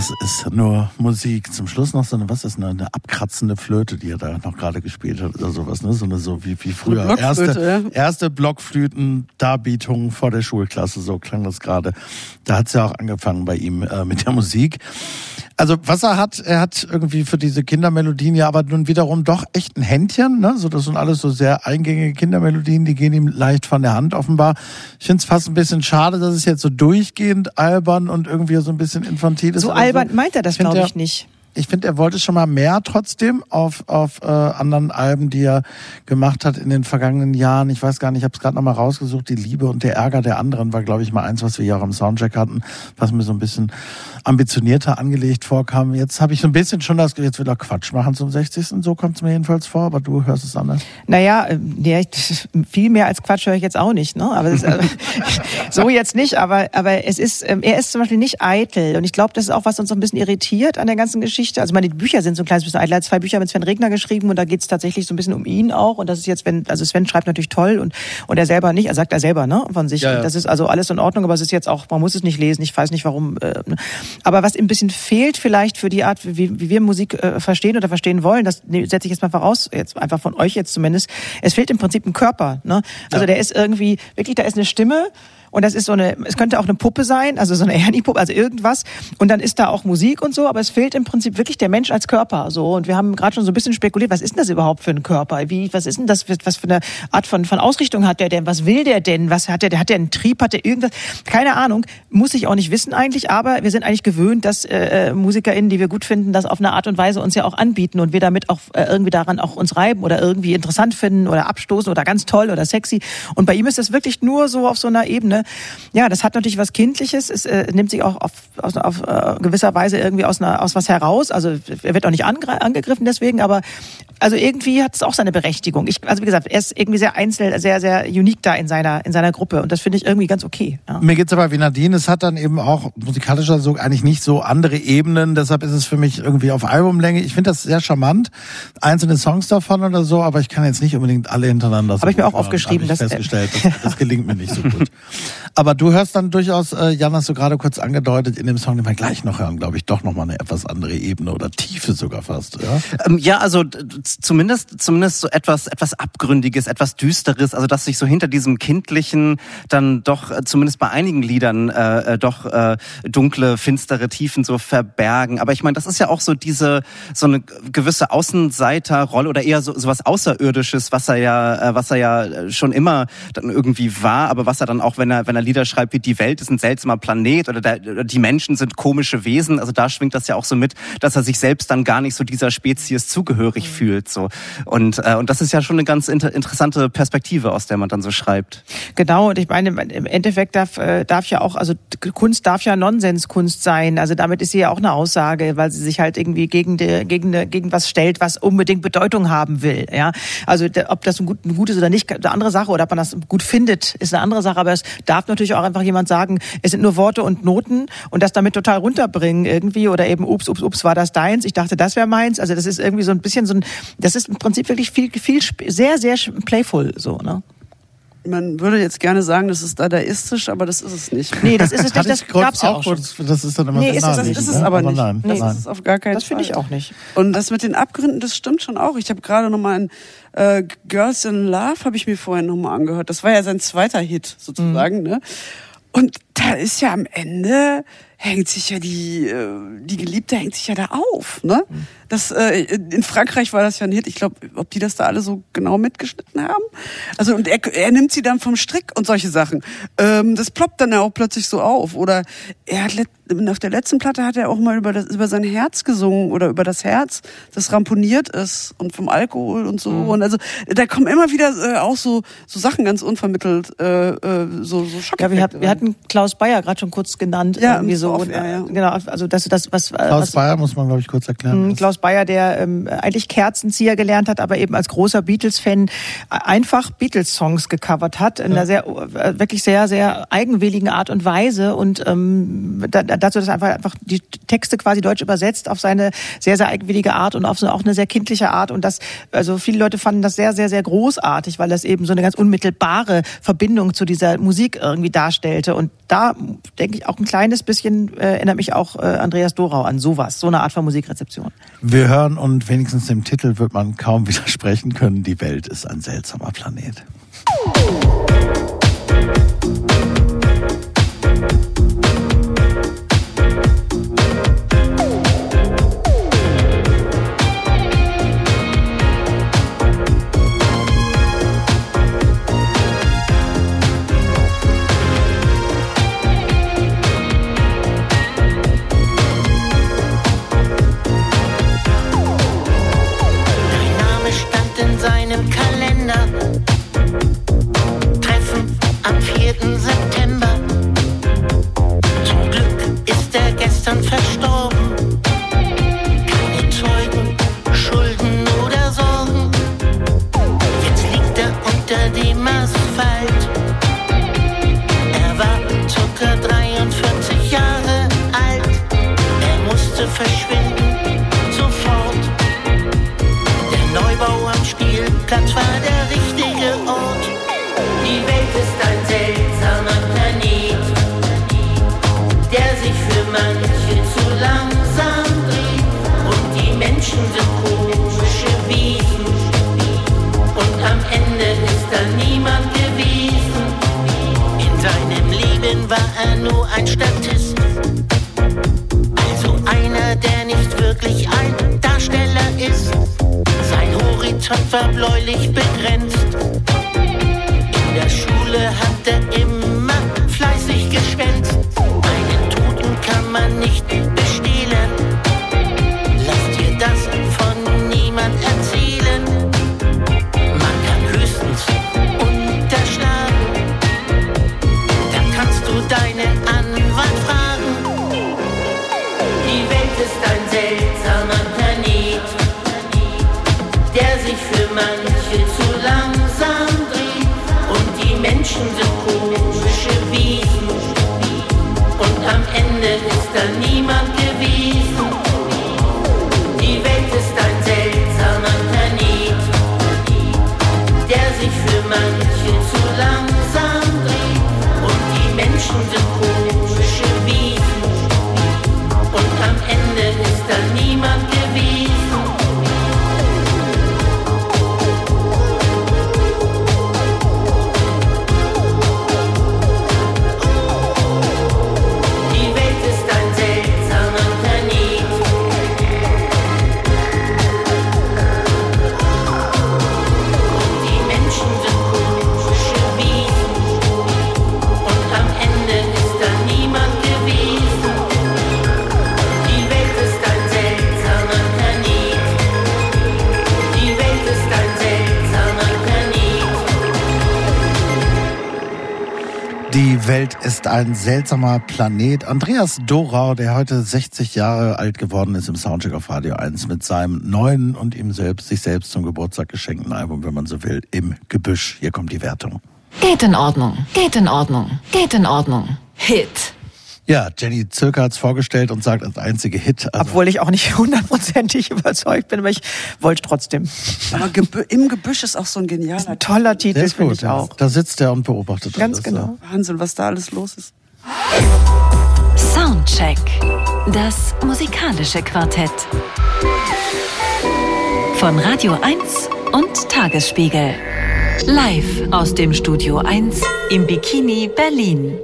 Das ist nur Musik. Zum Schluss noch so eine, was ist eine, eine abkratzende Flöte, die er da noch gerade gespielt hat oder sowas, ne? So eine so wie, wie früher. Blockflöte, erste, erste Blockflöten-Darbietung vor der Schulklasse, so klang das gerade. Da hat's ja auch angefangen bei ihm äh, mit der Musik. Also was er hat, er hat irgendwie für diese Kindermelodien ja aber nun wiederum doch echt ein Händchen, ne? So das sind alles so sehr eingängige Kindermelodien, die gehen ihm leicht von der Hand offenbar. Ich finde es fast ein bisschen schade, dass es jetzt so durchgehend albern und irgendwie so ein bisschen infantil ist. So albern meint er das, glaube ich, nicht. ich finde, er wollte schon mal mehr trotzdem auf, auf äh, anderen Alben, die er gemacht hat in den vergangenen Jahren. Ich weiß gar nicht, ich habe es gerade noch mal rausgesucht. Die Liebe und der Ärger der anderen war, glaube ich, mal eins, was wir hier auch im Soundcheck hatten, was mir so ein bisschen ambitionierter angelegt vorkam. Jetzt habe ich so ein bisschen schon das, jetzt will er Quatsch machen zum 60. So kommt es mir jedenfalls vor, aber du hörst es anders. Naja, äh, viel mehr als Quatsch höre ich jetzt auch nicht. Ne? Aber das, äh, *laughs* so jetzt nicht, aber, aber es ist, ähm, er ist zum Beispiel nicht eitel. Und ich glaube, das ist auch, was uns so ein bisschen irritiert an der ganzen Geschichte. Also meine Bücher sind so ein kleines bisschen eitel. Er hat zwei Bücher mit Sven Regner geschrieben und da geht es tatsächlich so ein bisschen um ihn auch. Und das ist jetzt, wenn, also Sven schreibt natürlich toll und, und er selber nicht, er sagt er selber, ne, von sich. Ja, ja. Das ist also alles in Ordnung, aber es ist jetzt auch, man muss es nicht lesen, ich weiß nicht warum. Äh, ne. Aber was ein bisschen fehlt vielleicht für die Art, wie, wie wir Musik äh, verstehen oder verstehen wollen, das ne, setze ich jetzt mal voraus, jetzt einfach von euch jetzt zumindest, es fehlt im Prinzip ein Körper. Ne? Also der ist irgendwie, wirklich, da ist eine Stimme, und das ist so eine, es könnte auch eine Puppe sein, also so eine *laughs* Ernie-Puppe, also irgendwas. Und dann ist da auch Musik und so, aber es fehlt im Prinzip wirklich der Mensch als Körper. So und wir haben gerade schon so ein bisschen spekuliert, was ist denn das überhaupt für ein Körper? Wie, was ist denn das, was für eine Art von von Ausrichtung hat der denn? Was will der denn? Was hat der? Hat der einen Trieb? Hat der irgendwas? Keine Ahnung, muss ich auch nicht wissen eigentlich. Aber wir sind eigentlich gewöhnt, dass äh, äh, MusikerInnen, die wir gut finden, das auf eine Art und Weise uns ja auch anbieten und wir damit auch äh, irgendwie daran auch uns reiben oder irgendwie interessant finden oder abstoßen oder ganz toll oder sexy. Und bei ihm ist das wirklich nur so auf so einer Ebene. Ja, das hat natürlich was Kindliches. Es äh, nimmt sich auch auf, auf, auf äh, gewisser Weise irgendwie aus, einer, aus was heraus. Also er wird auch nicht angegriffen deswegen, aber also irgendwie hat es auch seine Berechtigung. Ich, also wie gesagt, er ist irgendwie sehr einzeln, sehr, sehr unique da in seiner, in seiner Gruppe und das finde ich irgendwie ganz okay. Ja. Mir geht's aber wie Nadine, es hat dann eben auch musikalischer so eigentlich nicht so andere Ebenen, deshalb ist es für mich irgendwie auf Albumlänge. Ich finde das sehr charmant, einzelne Songs davon oder so, aber ich kann jetzt nicht unbedingt alle hintereinander so Habe ich mir auch aufgeschrieben, dass- festgestellt, das, das gelingt mir nicht so gut. *laughs* Aber du hörst dann durchaus, äh, Jan, hast du gerade kurz angedeutet, in dem Song, den wir gleich noch hören, glaube ich, doch nochmal eine etwas andere Ebene oder Tiefe sogar fast. Ja? Ähm, ja, also zumindest zumindest so etwas etwas abgründiges, etwas düsteres, also dass sich so hinter diesem kindlichen dann doch äh, zumindest bei einigen Liedern äh, äh, doch äh, dunkle, finstere Tiefen so verbergen. Aber ich meine, das ist ja auch so diese so eine gewisse Außenseiterrolle oder eher so sowas außerirdisches, was er ja äh, was er ja äh, schon immer dann irgendwie war, aber was er dann auch wenn er wenn er Lieder schreibt wie die Welt ist ein seltsamer Planet oder, der, die Menschen sind komische Wesen, also da schwingt das ja auch so mit, dass er sich selbst dann gar nicht so dieser Spezies zugehörig fühlt so und äh, und das ist ja schon eine ganz inter interessante Perspektive, aus der man dann so schreibt. Genau, und ich meine, im Endeffekt darf, äh, darf ja auch, also Kunst darf ja Nonsenskunst sein. Also damit ist sie ja auch eine Aussage, weil sie sich halt irgendwie gegen, die, gegen, eine- gegen was stellt, was unbedingt Bedeutung haben will. Ja, Also ob das ein, gut, ein gutes oder nicht, eine andere Sache, oder ob man das gut findet, ist eine andere Sache. Aber es darf natürlich auch einfach jemand sagen, es sind nur Worte und Noten und das damit total runterbringen irgendwie oder eben, ups, ups, ups, war das deins? Ich dachte, das wäre meins. Also das ist irgendwie so ein bisschen so ein, das ist im Prinzip wirklich viel, viel, sehr, sehr playful so, ne? Man würde jetzt gerne sagen, das ist dadaistisch, aber das ist es nicht. Nee, das ist es *laughs* nicht, ich das kurz gab's ja auch schon. kurz, Das ist dann immer Nee, ist es- Das ist es ne? aber nicht. Nein, das nein. ist es auf gar keinen Das finde ich Fall. auch nicht. Und das mit den Abgründen, das stimmt schon auch. Ich habe gerade noch mal ein äh, Girls in Love habe ich mir vorhin noch mal angehört. Das war ja sein zweiter Hit sozusagen, Mhm. ne? Und da ist ja am Ende hängt sich ja die, äh, die Geliebte hängt sich ja da auf, ne? Das, äh, in Frankreich war das ja ein Hit. Ich glaube, ob die das da alle so genau mitgeschnitten haben. Also und er, er nimmt sie dann vom Strick und solche Sachen. Ähm, das ploppt dann ja auch plötzlich so auf. Oder er hat auf der letzten Platte hat er auch mal über das, über sein Herz gesungen oder über das Herz, das ramponiert ist und vom Alkohol und so. Und also da kommen immer wieder äh, auch so so Sachen ganz unvermittelt, äh, äh, so so Ja, wir, hat, wir hatten Klaus Bayer gerade schon kurz genannt. Ja, irgendwie so. Und, Air, ja. Genau, also das, das was, Klaus was Bayer muss man, glaube ich, kurz erklären. Mhm, Klaus Bayer, der ähm, eigentlich Kerzenzieher gelernt hat, aber eben als großer Beatles-Fan einfach Beatles-Songs gecovert hat, in einer sehr, äh, wirklich sehr, sehr eigenwilligen Art und Weise und ähm, da, dazu, dass er einfach, einfach die Texte quasi deutsch übersetzt auf seine sehr, sehr eigenwillige Art und auf so auch eine sehr kindliche Art und das, also viele Leute fanden das sehr, sehr, sehr großartig, weil das eben so eine ganz unmittelbare Verbindung zu dieser Musik irgendwie darstellte und da denke ich auch ein kleines bisschen äh, erinnert mich auch äh, Andreas Dorau an sowas, so eine Art von Musikrezeption. Wir hören und wenigstens dem Titel wird man kaum *laughs* widersprechen können. Die Welt ist ein seltsamer Planet. Ein seltsamer Planet. Andreas Dorau, der heute 60 Jahre alt geworden ist im Soundcheck auf Radio 1 mit seinem neuen und ihm selbst, sich selbst zum Geburtstag geschenkten Album, wenn man so will, im Gebüsch. Hier kommt die Wertung. Geht in Ordnung, geht in Ordnung, geht in Ordnung. Hit. Ja, Jenny Zirka hat's vorgestellt und sagt als einzige Hit. Also Obwohl ich auch nicht *laughs* hundertprozentig überzeugt bin, aber ich wollte trotzdem. Aber Gebü im Gebüsch ist auch so ein genialer Ein toller Titel, finde gut. ich auch. Da sitzt er und beobachtet Ganz alles. genau. Wahnsinn, was da alles los ist. Soundcheck. Das musikalische Quartett. Von Radio 1 und Tagesspiegel. Live aus dem Studio 1 im Bikini Berlin.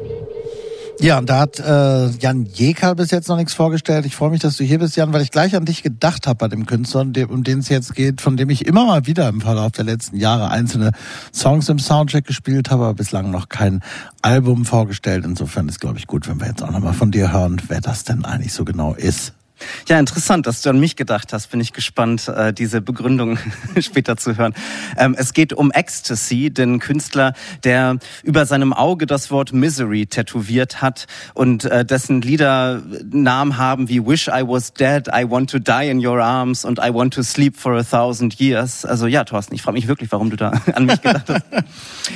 Ja, und da hat äh, Jan Jeker bis jetzt noch nichts vorgestellt. Ich freue mich, dass du hier bist, Jan, weil ich gleich an dich gedacht habe bei dem Künstler, um den- um den es jetzt geht, von dem ich immer mal wieder im Verlauf der letzten Jahre einzelne Songs im Soundcheck gespielt habe, aber bislang noch kein Album vorgestellt. Insofern ist, glaube ich, gut, wenn wir jetzt auch nochmal von dir hören, wer das denn eigentlich so genau ist. Ja, interessant, dass du an mich gedacht hast. Bin ich gespannt, äh, diese Begründung *laughs* später zu hören. Ähm, es geht um Ecstasy, den Künstler, der über seinem Auge das Wort Misery tätowiert hat und äh, dessen Lieder Namen haben wie Wish I Was Dead, I Want to Die in Your Arms und I Want to Sleep for a Thousand Years. Also ja, Thorsten, ich frage mich wirklich, warum du da *laughs* an mich gedacht hast.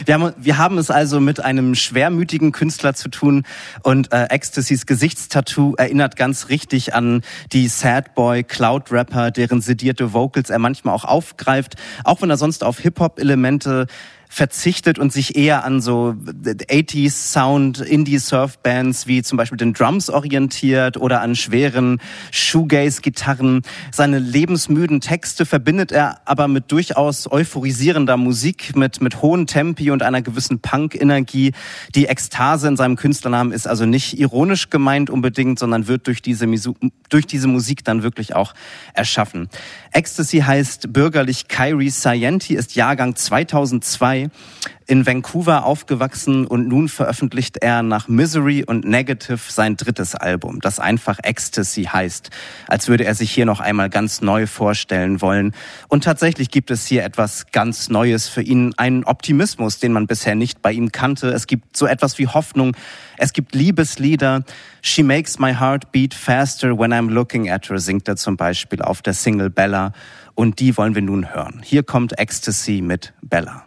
Wir haben, wir haben es also mit einem schwermütigen Künstler zu tun und äh, Ecstasies Gesichtstattoo erinnert ganz richtig an die Sad Boy Cloud Rapper, deren sedierte Vocals er manchmal auch aufgreift, auch wenn er sonst auf Hip-Hop-Elemente verzichtet und sich eher an so 80s Sound Indie Surf Bands wie zum Beispiel den Drums orientiert oder an schweren Shoegaze Gitarren. Seine lebensmüden Texte verbindet er aber mit durchaus euphorisierender Musik, mit, mit hohen Tempi und einer gewissen Punk-Energie. Die Ekstase in seinem Künstlernamen ist also nicht ironisch gemeint unbedingt, sondern wird durch diese, durch diese Musik dann wirklich auch erschaffen. Ecstasy heißt bürgerlich Kyrie Scienti, ist Jahrgang 2002 in Vancouver aufgewachsen und nun veröffentlicht er nach Misery und Negative sein drittes Album, das einfach Ecstasy heißt, als würde er sich hier noch einmal ganz neu vorstellen wollen. Und tatsächlich gibt es hier etwas ganz Neues für ihn, einen Optimismus, den man bisher nicht bei ihm kannte. Es gibt so etwas wie Hoffnung, es gibt Liebeslieder. She makes my heart beat faster when I'm looking at her, singt er zum Beispiel auf der Single Bella. Und die wollen wir nun hören. Hier kommt Ecstasy mit Bella.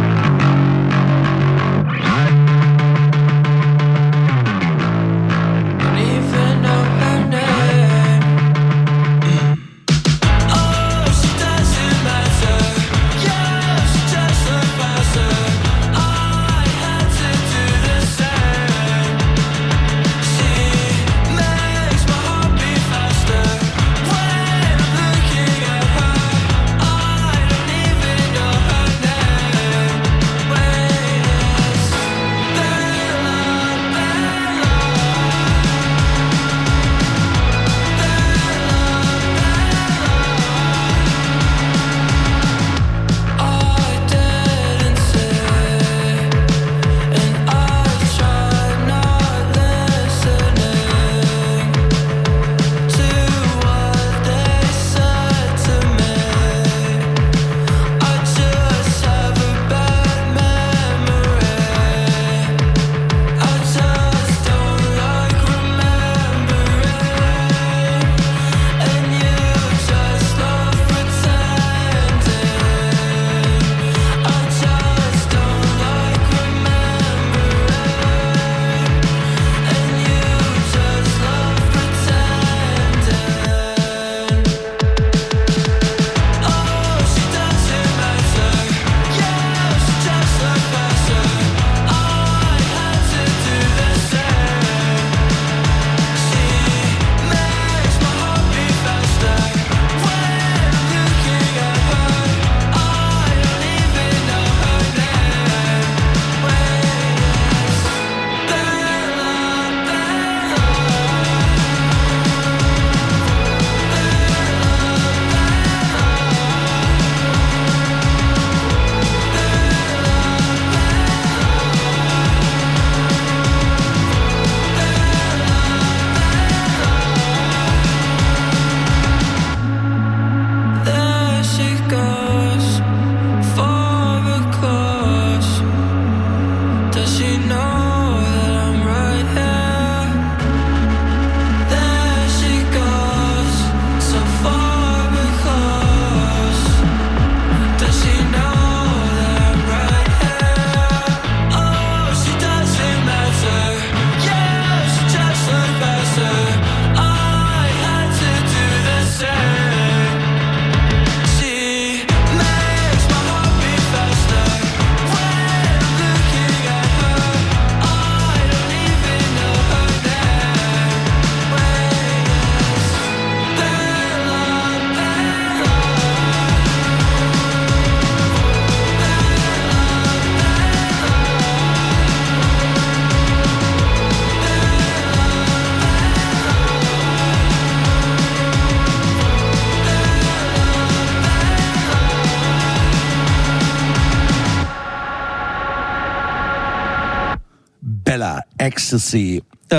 Ecstasy. Äh,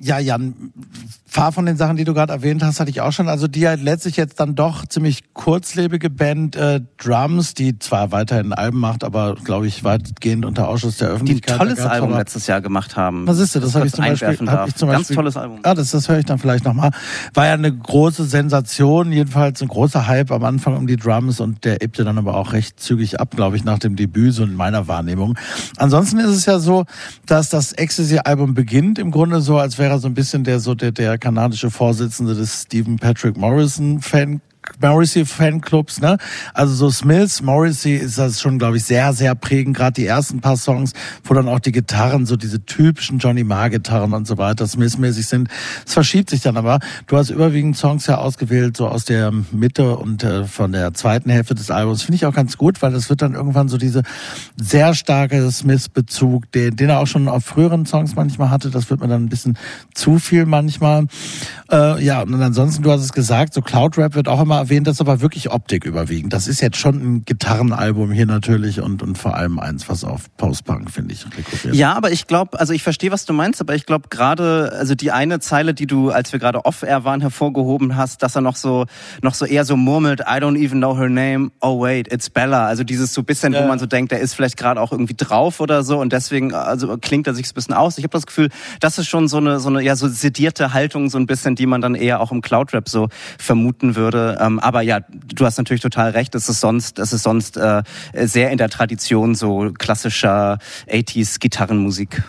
ja, Jan, paar von den Sachen, die du gerade erwähnt hast, hatte ich auch schon. Also die halt letztlich jetzt dann doch ziemlich kurzlebige Band äh, Drums, die zwar weiterhin Alben macht, aber glaube ich weitgehend unter Ausschuss der Die ein Öffentlichkeit. tolles Da gab's Album aber- letztes Jahr gemacht haben. Was ist das? Das habe ich, zum Beispiel, hab ich zum Ganz Beispiel. tolles Album. Ah, das, das höre ich dann vielleicht nochmal. War ja eine große Sensation, jedenfalls ein großer Hype am Anfang um die Drums und der ebbte dann aber auch recht zügig ab, glaube ich, nach dem Debüt, so in meiner Wahrnehmung. Ansonsten ist es ja so, dass das Ecstasy-Album beginnt im Grunde so, als wäre er so ein bisschen der, so der, der kanadische Vorsitzende des Stephen Patrick Morrison Fan Morrissey Fanclubs, ne? Also so Smiths, Morrissey ist das schon, glaube ich, sehr, sehr prägend. Gerade die ersten paar Songs, wo dann auch die Gitarren, so diese typischen Johnny Marr-Gitarren und so weiter, Smith-mäßig sind. Es verschiebt sich dann aber. Du hast überwiegend Songs ja ausgewählt, so aus der Mitte und äh, von der zweiten Hälfte des Albums. Finde ich auch ganz gut, weil das wird dann irgendwann so diese sehr starke Smith-Bezug, den, den er auch schon auf früheren Songs manchmal hatte. Das wird mir dann ein bisschen zu viel manchmal. Äh, ja, und ansonsten, du hast es gesagt, so Cloud Rap wird auch immer erwähnt, das ist aber wirklich Optik überwiegend. Das ist jetzt schon ein Gitarrenalbum hier natürlich und, und vor allem eins, was auf Post-Punk, finde ich, rekurriert. Ja, aber ich glaube, also ich verstehe, was du meinst, aber ich glaube gerade, also die eine Zeile, die du, als wir gerade off-air waren, hervorgehoben hast, dass er noch so, noch so eher so murmelt, I don't even know her name, oh wait, it's Bella. Also dieses so bisschen, wo Ja. man so denkt, der ist vielleicht gerade auch irgendwie drauf oder so und deswegen, also klingt er sich ein bisschen aus. Ich habe das Gefühl, das ist schon so eine, so eine, ja, so sedierte Haltung, so ein bisschen, die man dann eher auch im Cloud-Rap so vermuten würde. Ähm, aber ja, du hast natürlich total recht, es ist sonst, es ist sonst äh, sehr in der Tradition so klassischer 80s Gitarrenmusik.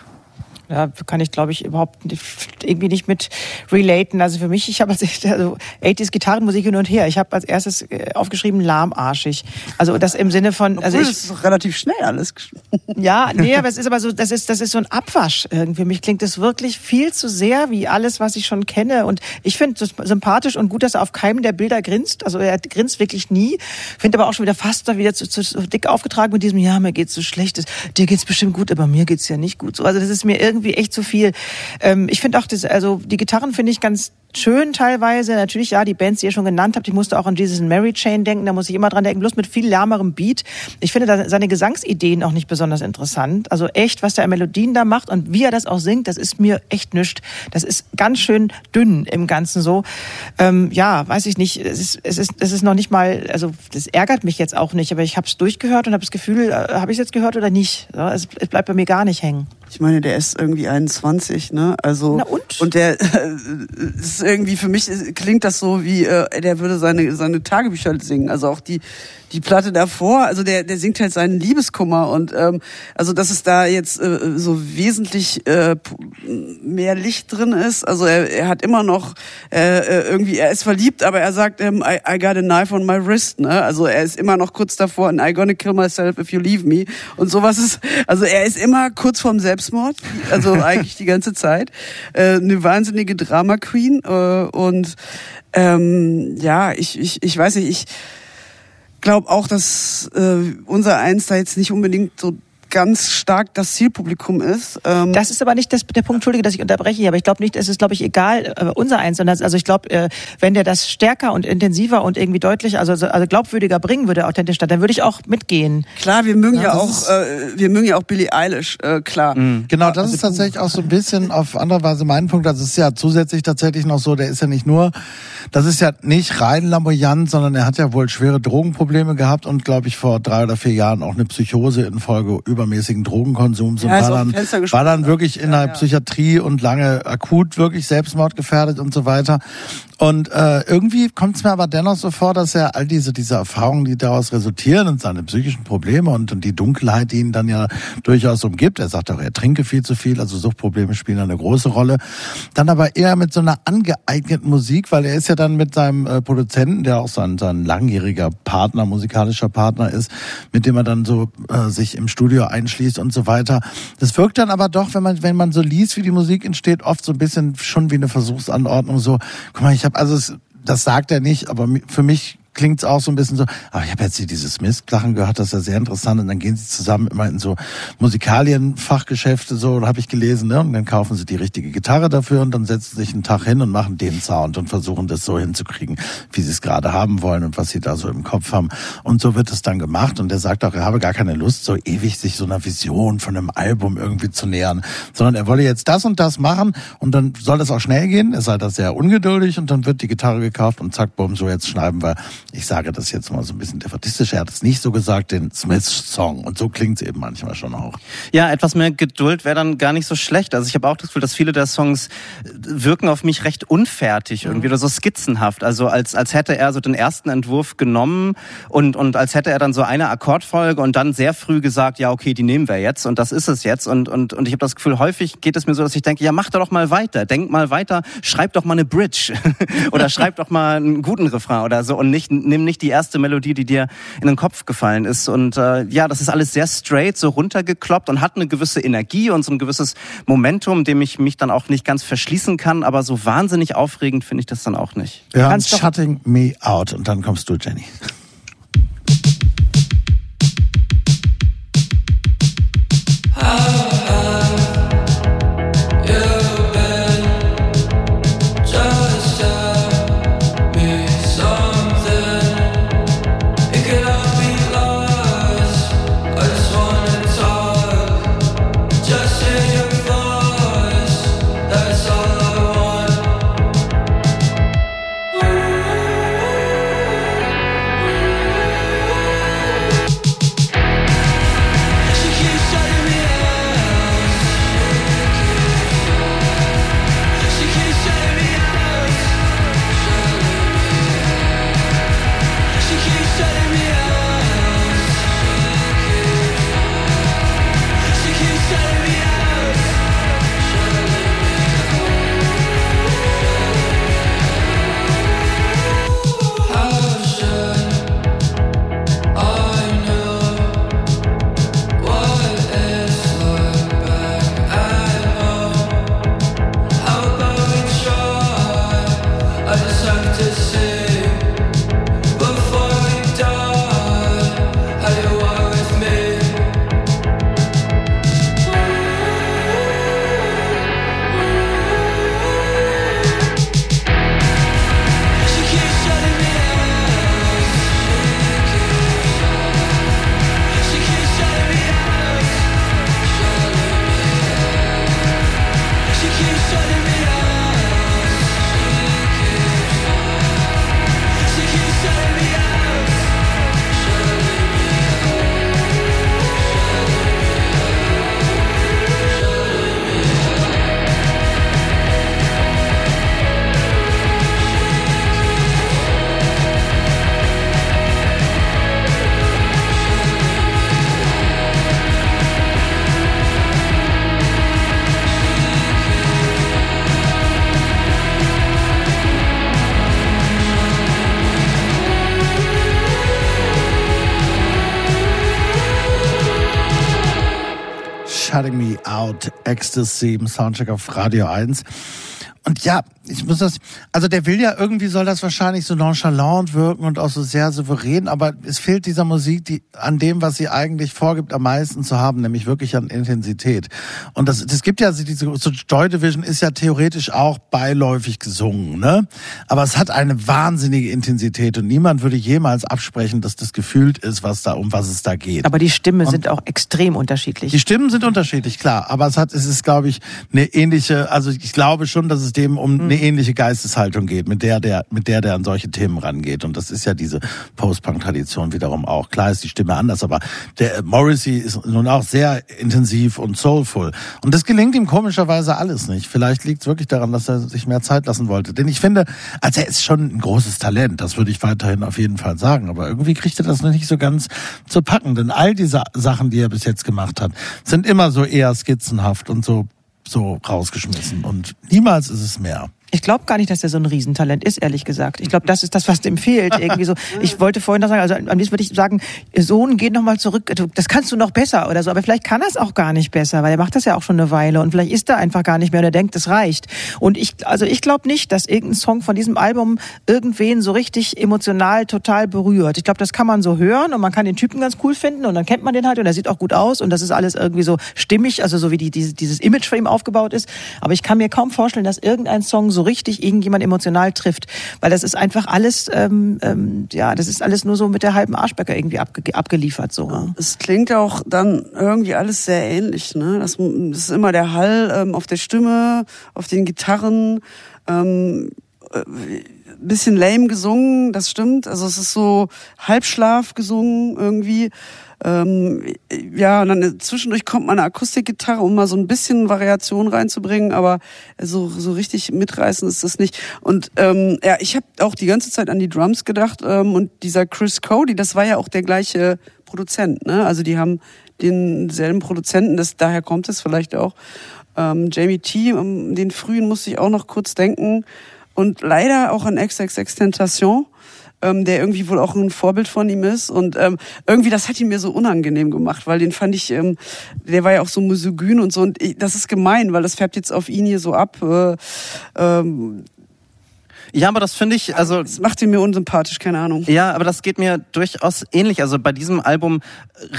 Ja, kann ich, glaube ich, überhaupt nicht, irgendwie nicht mit relaten. Also für mich, ich habe als *laughs* also 80s Gitarrenmusik hin und her. Ich habe als erstes äh, aufgeschrieben lahmarschig. Also das im Sinne von, also Obwohl, ich, das ist relativ schnell alles. *laughs* ja, nee, aber es ist aber so, das ist, das ist so ein Abwasch irgendwie. Für mich klingt das wirklich viel zu sehr wie alles, was ich schon kenne. Und ich finde es sympathisch und gut, dass er auf keinem der Bilder grinst. Also er grinst wirklich nie. Finde aber auch schon wieder fast da wieder zu, zu, zu dick aufgetragen mit diesem, ja, mir geht's so schlecht. Dir geht's bestimmt gut, aber mir geht's ja nicht gut. So, also das ist mir irgendwie echt zu viel. Ähm, ich finde auch, das, also die Gitarren finde ich ganz schön teilweise. Natürlich, ja, die Bands, die ihr schon genannt habt, ich musste auch an Jesus and Mary Chain denken, da muss ich immer dran denken, bloß mit viel lärmerem Beat. Ich finde seine Gesangsideen auch nicht besonders interessant. Also echt, was der an Melodien da macht und wie er das auch singt, das ist mir echt nischt. Das ist ganz schön dünn im Ganzen so. Ähm, ja, weiß ich nicht. Es ist, es ist, es ist noch nicht mal, also das ärgert mich jetzt auch nicht, aber ich habe es durchgehört und habe das Gefühl, äh, habe ich es jetzt gehört oder nicht? Ja, es, es bleibt bei mir gar nicht hängen. Ich meine, der ist irgendwie 21, ne? Also Na und? und der *laughs* äh, ist irgendwie für mich klingt das so wie äh, der würde seine seine Tagebücher singen. Also auch die die Platte davor, also der der singt halt seinen Liebeskummer und ähm, also dass es da jetzt äh, so wesentlich äh, mehr Licht drin ist. Also er, er hat immer noch äh, äh, irgendwie er ist verliebt, aber er sagt ähm, I, I got a knife on my wrist, ne? Also er ist immer noch kurz davor and I gonna kill myself if you leave me und sowas ist also er ist immer kurz vorm Selbstmord, also eigentlich die ganze Zeit. Äh, eine wahnsinnige Drama Queen und ähm, ja, ich, ich, ich weiß nicht, ich glaube auch, dass äh, unser Eins da jetzt nicht unbedingt so ganz stark das Zielpublikum ist. Ähm, Das ist aber nicht das, der Punkt, Entschuldige, dass ich unterbreche hier, aber ich glaube nicht, es ist, glaube ich, egal, äh, unser eins, sondern also ich glaube, äh, wenn der das stärker und intensiver und irgendwie deutlich, also, also glaubwürdiger bringen würde, authentisch, dann würde ich auch mitgehen. klar, wir mögen ja, Ja, auch, äh, wir mögen ja auch Billie Eilish, äh, klar. Genau, das ist tatsächlich auch so ein bisschen auf andere Weise mein Punkt. Das ist ja zusätzlich tatsächlich noch so, der ist ja nicht nur, das ist ja nicht rein lamoyant, sondern er hat ja wohl schwere Drogenprobleme gehabt und glaube ich vor drei oder vier Jahren auch eine Psychose infolge übermäßigen Drogenkonsums und Ja, ist war dann, war dann wirklich in der Psychiatrie und lange akut wirklich selbstmordgefährdet und so weiter. Und äh, irgendwie kommt es mir aber dennoch so vor, dass er all diese, diese Erfahrungen, die daraus resultieren und seine psychischen Probleme und, und die Dunkelheit, die ihn dann ja durchaus umgibt, er sagt auch, er trinke viel zu viel, also Suchtprobleme spielen eine große Rolle, dann aber eher mit so einer angeeigneten Musik, weil er ist ja dann mit seinem äh, Produzenten, der auch sein, sein langjähriger Partner, musikalischer Partner ist, mit dem er dann so äh, sich im Studio einschließt und so weiter. Das wirkt dann aber doch, wenn man, wenn man so liest, wie die Musik entsteht, oft so ein bisschen schon wie eine Versuchsanordnung, so, guck mal, ich habe, also das sagt er nicht, aber für mich klingt's auch so ein bisschen so. Aber ich habe jetzt hier diese Smith-Sachen gehört, das ist ja sehr interessant. Und dann gehen sie zusammen immer in so Musikalienfachgeschäfte, so habe ich gelesen, ne? Und dann kaufen sie die richtige Gitarre dafür und dann setzen sie sich einen Tag hin und machen den Sound und versuchen das so hinzukriegen, wie sie es gerade haben wollen und was sie da so im Kopf haben. Und so wird es dann gemacht. Und er sagt auch, er habe gar keine Lust, so ewig sich so einer Vision von einem Album irgendwie zu nähern, sondern er wolle jetzt das und das machen und dann soll das auch schnell gehen. Er sei da sehr ungeduldig und dann wird die Gitarre gekauft und zack, bumm, so jetzt schreiben wir, ich sage das jetzt mal so ein bisschen defatistisch, er hat es nicht so gesagt, den Smith-Song. Und so klingt es eben manchmal schon auch. Ja, etwas mehr Geduld wäre dann gar nicht so schlecht. Also ich habe auch das Gefühl, dass viele der Songs wirken auf mich recht unfertig irgendwie oder so skizzenhaft. Also als, als hätte er so den ersten Entwurf genommen und, und als hätte er dann so eine Akkordfolge und dann sehr früh gesagt, ja, okay, die nehmen wir jetzt und das ist es jetzt. Und, und, und ich habe das Gefühl, häufig geht es mir so, dass ich denke, ja, mach doch mal weiter, denk mal weiter, schreib doch mal eine Bridge *laughs* oder schreib doch mal einen guten Refrain oder so und nicht, nimm nicht die erste Melodie, die dir in den Kopf gefallen ist. Und äh, ja, das ist alles sehr straight, so runtergekloppt und hat eine gewisse Energie und so ein gewisses Momentum, dem ich mich dann auch nicht ganz verschließen kann. Aber so wahnsinnig aufregend finde ich das dann auch nicht. Ja, Kannst doch- Shutting Me Out. Und dann kommst du, Jenny. Shutting Ecstasy im Soundcheck auf Radio 1. Und ja, ich muss das, also der will ja irgendwie soll das wahrscheinlich so nonchalant wirken und auch so sehr souverän, aber es fehlt dieser Musik, die an dem, was sie eigentlich vorgibt, am meisten zu haben, nämlich wirklich an Intensität. Und das, das gibt ja diese, so Joy Division ist ja theoretisch auch beiläufig gesungen, ne? Aber es hat eine wahnsinnige Intensität und niemand würde jemals absprechen, dass das gefühlt ist, was da, um was es da geht. Aber die Stimmen sind auch extrem unterschiedlich. Die Stimmen sind unterschiedlich, klar, aber es hat, es ist, glaube ich, eine ähnliche, also ich glaube schon, dass es dem um eine ähnliche Geisteshaltung geht, mit der der, mit der der an solche Themen rangeht. Und das ist ja diese Post-Punk-Tradition wiederum auch. Klar ist die Stimme anders, aber der äh, Morrissey ist nun auch sehr intensiv und soulful. Und das gelingt ihm komischerweise alles nicht. Vielleicht liegt es wirklich daran, dass er sich mehr Zeit lassen wollte. Denn ich finde, also er ist schon ein großes Talent, das würde ich weiterhin auf jeden Fall sagen. Aber irgendwie kriegt er das noch nicht so ganz zu packen. Denn all diese Sachen, die er bis jetzt gemacht hat, sind immer so eher skizzenhaft und so so rausgeschmissen und niemals ist es mehr. Ich glaube gar nicht, dass er so ein Riesentalent ist, ehrlich gesagt. Ich glaube, das ist das, was dem fehlt. Irgendwie so. *laughs* Ich wollte vorhin noch sagen, also am liebsten würde ich sagen, Sohn, geh noch mal zurück. Das kannst du noch besser oder so. Aber vielleicht kann er es auch gar nicht besser, weil er macht das ja auch schon eine Weile und vielleicht ist er einfach gar nicht mehr und er denkt, das reicht. Und ich, also ich glaube nicht, dass irgendein Song von diesem Album irgendwen so richtig emotional total berührt. Ich glaube, das kann man so hören und man kann den Typen ganz cool finden und dann kennt man den halt und er sieht auch gut aus und das ist alles irgendwie so stimmig, also so wie die, diese, dieses Image für ihn aufgebaut ist. Aber ich kann mir kaum vorstellen, dass irgendein Song so richtig irgendjemand emotional trifft, weil das ist einfach alles, ähm, ähm, ja, das ist alles nur so mit der halben Arschbacke irgendwie abge abgeliefert so. Es klingt auch dann irgendwie alles sehr ähnlich. Ne? Das, das ist immer der Hall ähm, auf der Stimme, auf den Gitarren. Ähm, äh, bisschen lame gesungen, das stimmt. Also es ist so Halbschlaf gesungen irgendwie. Ähm, ja, und dann zwischendurch kommt mal eine Akustikgitarre, um mal so ein bisschen Variation reinzubringen, aber so, so richtig mitreißen ist das nicht. Und ähm, ja, ich habe auch die ganze Zeit an die Drums gedacht ähm, und dieser Chris Cody, das war ja auch der gleiche Produzent, ne? Also die haben denselben Produzenten, das daher kommt es vielleicht auch. Ähm, Jamie T, um den frühen musste ich auch noch kurz denken und leider auch an XXX Tentation ähm, der irgendwie wohl auch ein Vorbild von ihm ist. Und ähm, irgendwie, das hat ihn mir so unangenehm gemacht, weil den fand ich, ähm, der war ja auch so misogyn und so. Und ich, das ist gemein, weil das färbt jetzt auf ihn hier so ab. Äh, ähm, Ja, aber das finde ich, also das macht ihn mir unsympathisch, keine Ahnung. Ja, aber das geht mir durchaus ähnlich. Also bei diesem Album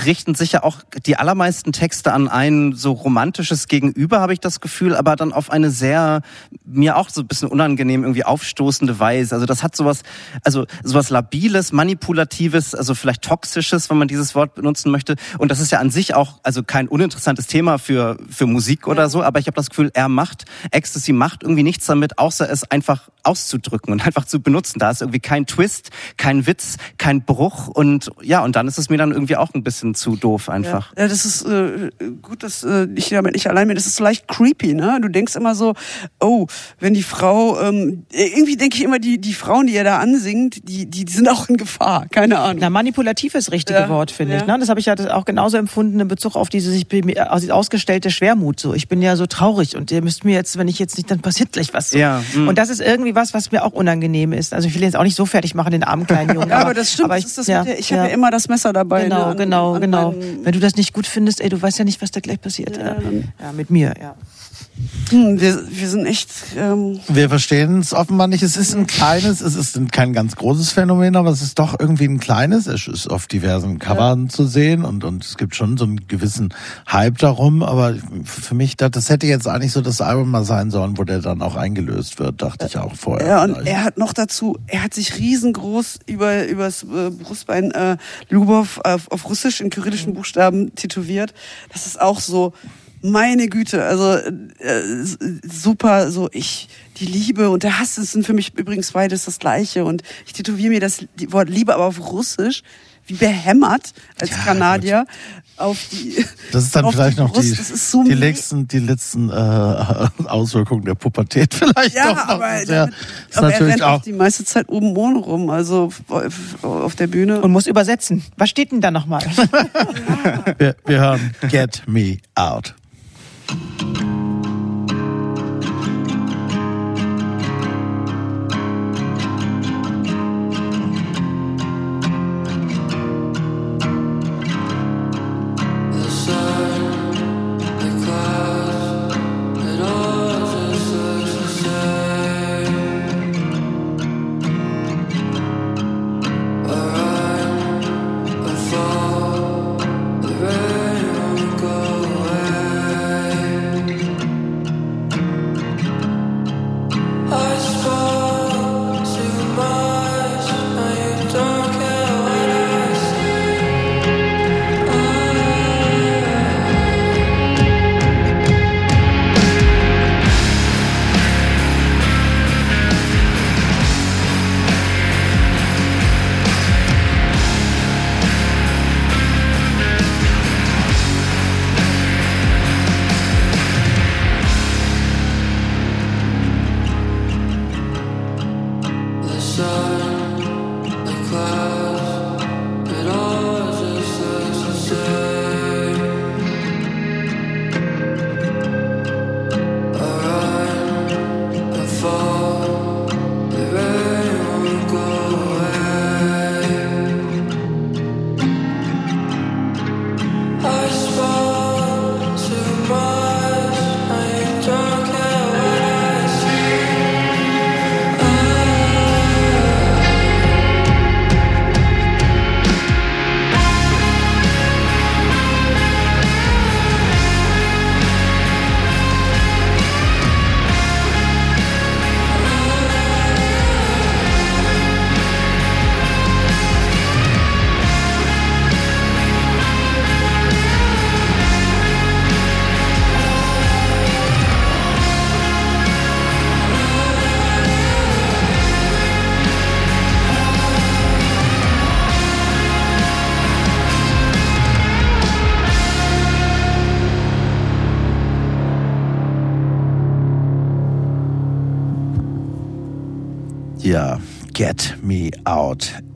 richten sich ja auch die allermeisten Texte an ein so romantisches Gegenüber, habe ich das Gefühl, aber dann auf eine sehr, mir auch so ein bisschen unangenehm irgendwie aufstoßende Weise. Also das hat sowas, also sowas Labiles, Manipulatives, also vielleicht Toxisches, wenn man dieses Wort benutzen möchte. Und das ist ja an sich auch, also kein uninteressantes Thema für, für Musik oder so, aber ich habe das Gefühl, er macht, Ecstasy macht irgendwie nichts damit, außer es einfach auszudrücken und einfach zu benutzen. Da ist irgendwie kein Twist, kein Witz, kein Bruch und ja, und dann ist es mir dann irgendwie auch ein bisschen zu doof einfach. Ja, das ist äh, gut, dass äh, ich damit nicht allein bin. Das ist leicht creepy, ne? Du denkst immer so, oh, wenn die Frau, ähm, irgendwie denke ich immer, die die Frauen, die er da ansingt, die die, die sind auch in Gefahr. Keine Ahnung. Na, manipulativ ist das richtige Ja, Wort, finde ich. ja. Ne? Das habe ich ja auch genauso empfunden in Bezug auf diese sich ausgestellte Schwermut. So, ich bin ja so traurig und ihr müsst mir jetzt, wenn ich jetzt nicht, dann passiert gleich was. So. Ja, mm. Und das ist irgendwie was, was mir auch unangenehm ist. Also ich will jetzt auch nicht so fertig machen, den armen kleinen Jungen. *laughs* Ja, aber das stimmt. Aber ich, das ja, ich habe ja. immer das Messer dabei. Genau, ne, an- genau, an genau. Wenn du das nicht gut findest, ey, du weißt ja nicht, was da gleich passiert. Ja, ja mit mir, ja. Hm, wir, wir sind echt. Ähm, Wir verstehen es offenbar nicht. Es ist ein kleines, es ist ein, kein ganz großes Phänomen, aber es ist doch irgendwie ein kleines. Es ist auf diversen Covern zu sehen und, und es gibt schon so einen gewissen Hype darum. Aber für mich, das, das hätte jetzt eigentlich so das Album mal sein sollen, wo der dann auch eingelöst wird, dachte ich auch vorher. ja, und vielleicht. er hat noch dazu, er hat sich riesengroß über übers äh, Brustbein äh, Lubov auf, auf Russisch in kyrillischen Buchstaben tätowiert. Das ist auch so. Meine Güte, also äh, super, so ich, die Liebe und der Hass das sind für mich übrigens beides das Gleiche und ich tätowiere mir das Wort Liebe aber auf Russisch, wie behämmert als Kanadier auf die Das ist dann vielleicht noch Brust. die, das ist so die letzten, die letzten äh, *laughs* Auswirkungen der Pubertät *laughs* vielleicht. Ja, doch noch. aber, ja, damit, ist aber er natürlich rennt auch auch die meiste Zeit oben ohne rum, also auf, auf der Bühne. Und muss übersetzen. Was steht denn da nochmal? *laughs* Wir, wir hören Get Me Out. sun.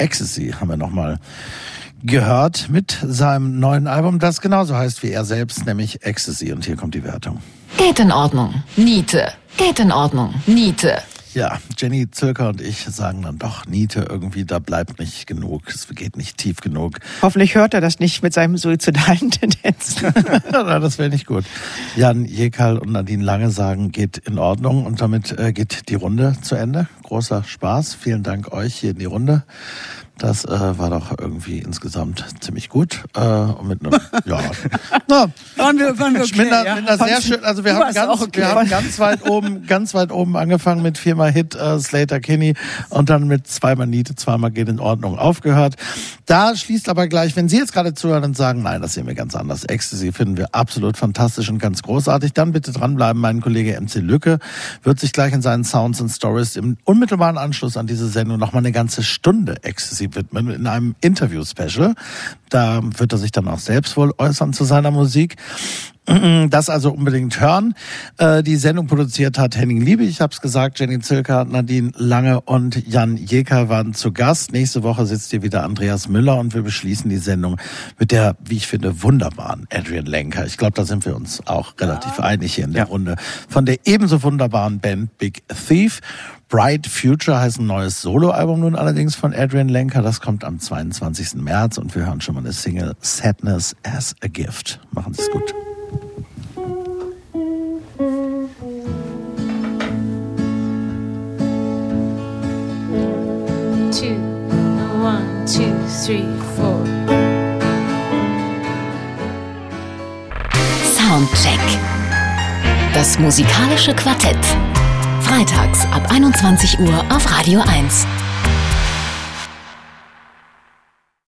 Ecstasy haben wir nochmal gehört mit seinem neuen Album, das genauso heißt wie er selbst, nämlich Ecstasy. Und hier kommt die Wertung. Geht in Ordnung. Niete. Geht in Ordnung. Niete. Ja, Jenny Zirker und ich sagen dann doch, Niete irgendwie, da bleibt nicht genug, es geht nicht tief genug. Hoffentlich hört er das nicht mit seinem suizidalen *laughs* Tendenzen. *laughs* Das wäre nicht gut. Jan Jekal und Nadine Lange sagen, geht in Ordnung und damit äh, geht die Runde zu Ende. Großer Spaß. Vielen Dank euch hier in die Runde. Das äh, war doch irgendwie insgesamt ziemlich gut. Äh, und mit einem, *laughs* ja, na, Waren wir, waren wir okay, mit einer, ja? mit einer sehr schön, also wir haben ganz, okay. wir haben ganz weit oben, ganz weit oben angefangen mit viermal Hit äh, Slater Kinney und dann mit zweimal Niete, zweimal geht in Ordnung aufgehört. Da schließt aber gleich, wenn Sie jetzt gerade zuhören und sagen, nein, das sehen wir ganz anders. Ecstasy finden wir absolut fantastisch und ganz großartig. Dann bitte dranbleiben. Mein Kollege MC Lücke wird sich gleich in seinen Sounds und Stories im unmittelbaren Anschluss an diese Sendung noch mal eine ganze Stunde Ecstasy widmen in einem Interview-Special. Da wird er sich dann auch selbst wohl äußern zu seiner Musik. *clears throat* Das also unbedingt hören. Äh, Die Sendung produziert hat Henning Liebe, ich habe es gesagt, Jenny Zilker, Nadine Lange und Jan Jeker waren zu Gast. Nächste Woche sitzt hier wieder Andreas Müller und wir beschließen die Sendung mit der, wie ich finde, wunderbaren Adrian Lenker. Ich glaube, da sind wir uns auch relativ einig hier in der Runde. Von der ebenso wunderbaren Band Big Thief. Bright Future heißt ein neues Soloalbum nun allerdings von Adrian Lenker. Das kommt am 22. März und wir hören schon mal eine Single Sadness as a Gift. Machen Sie es gut. two, one, two, three, four. Soundcheck. Das musikalische Quartett. Freitags ab 21 Uhr auf Radio 1.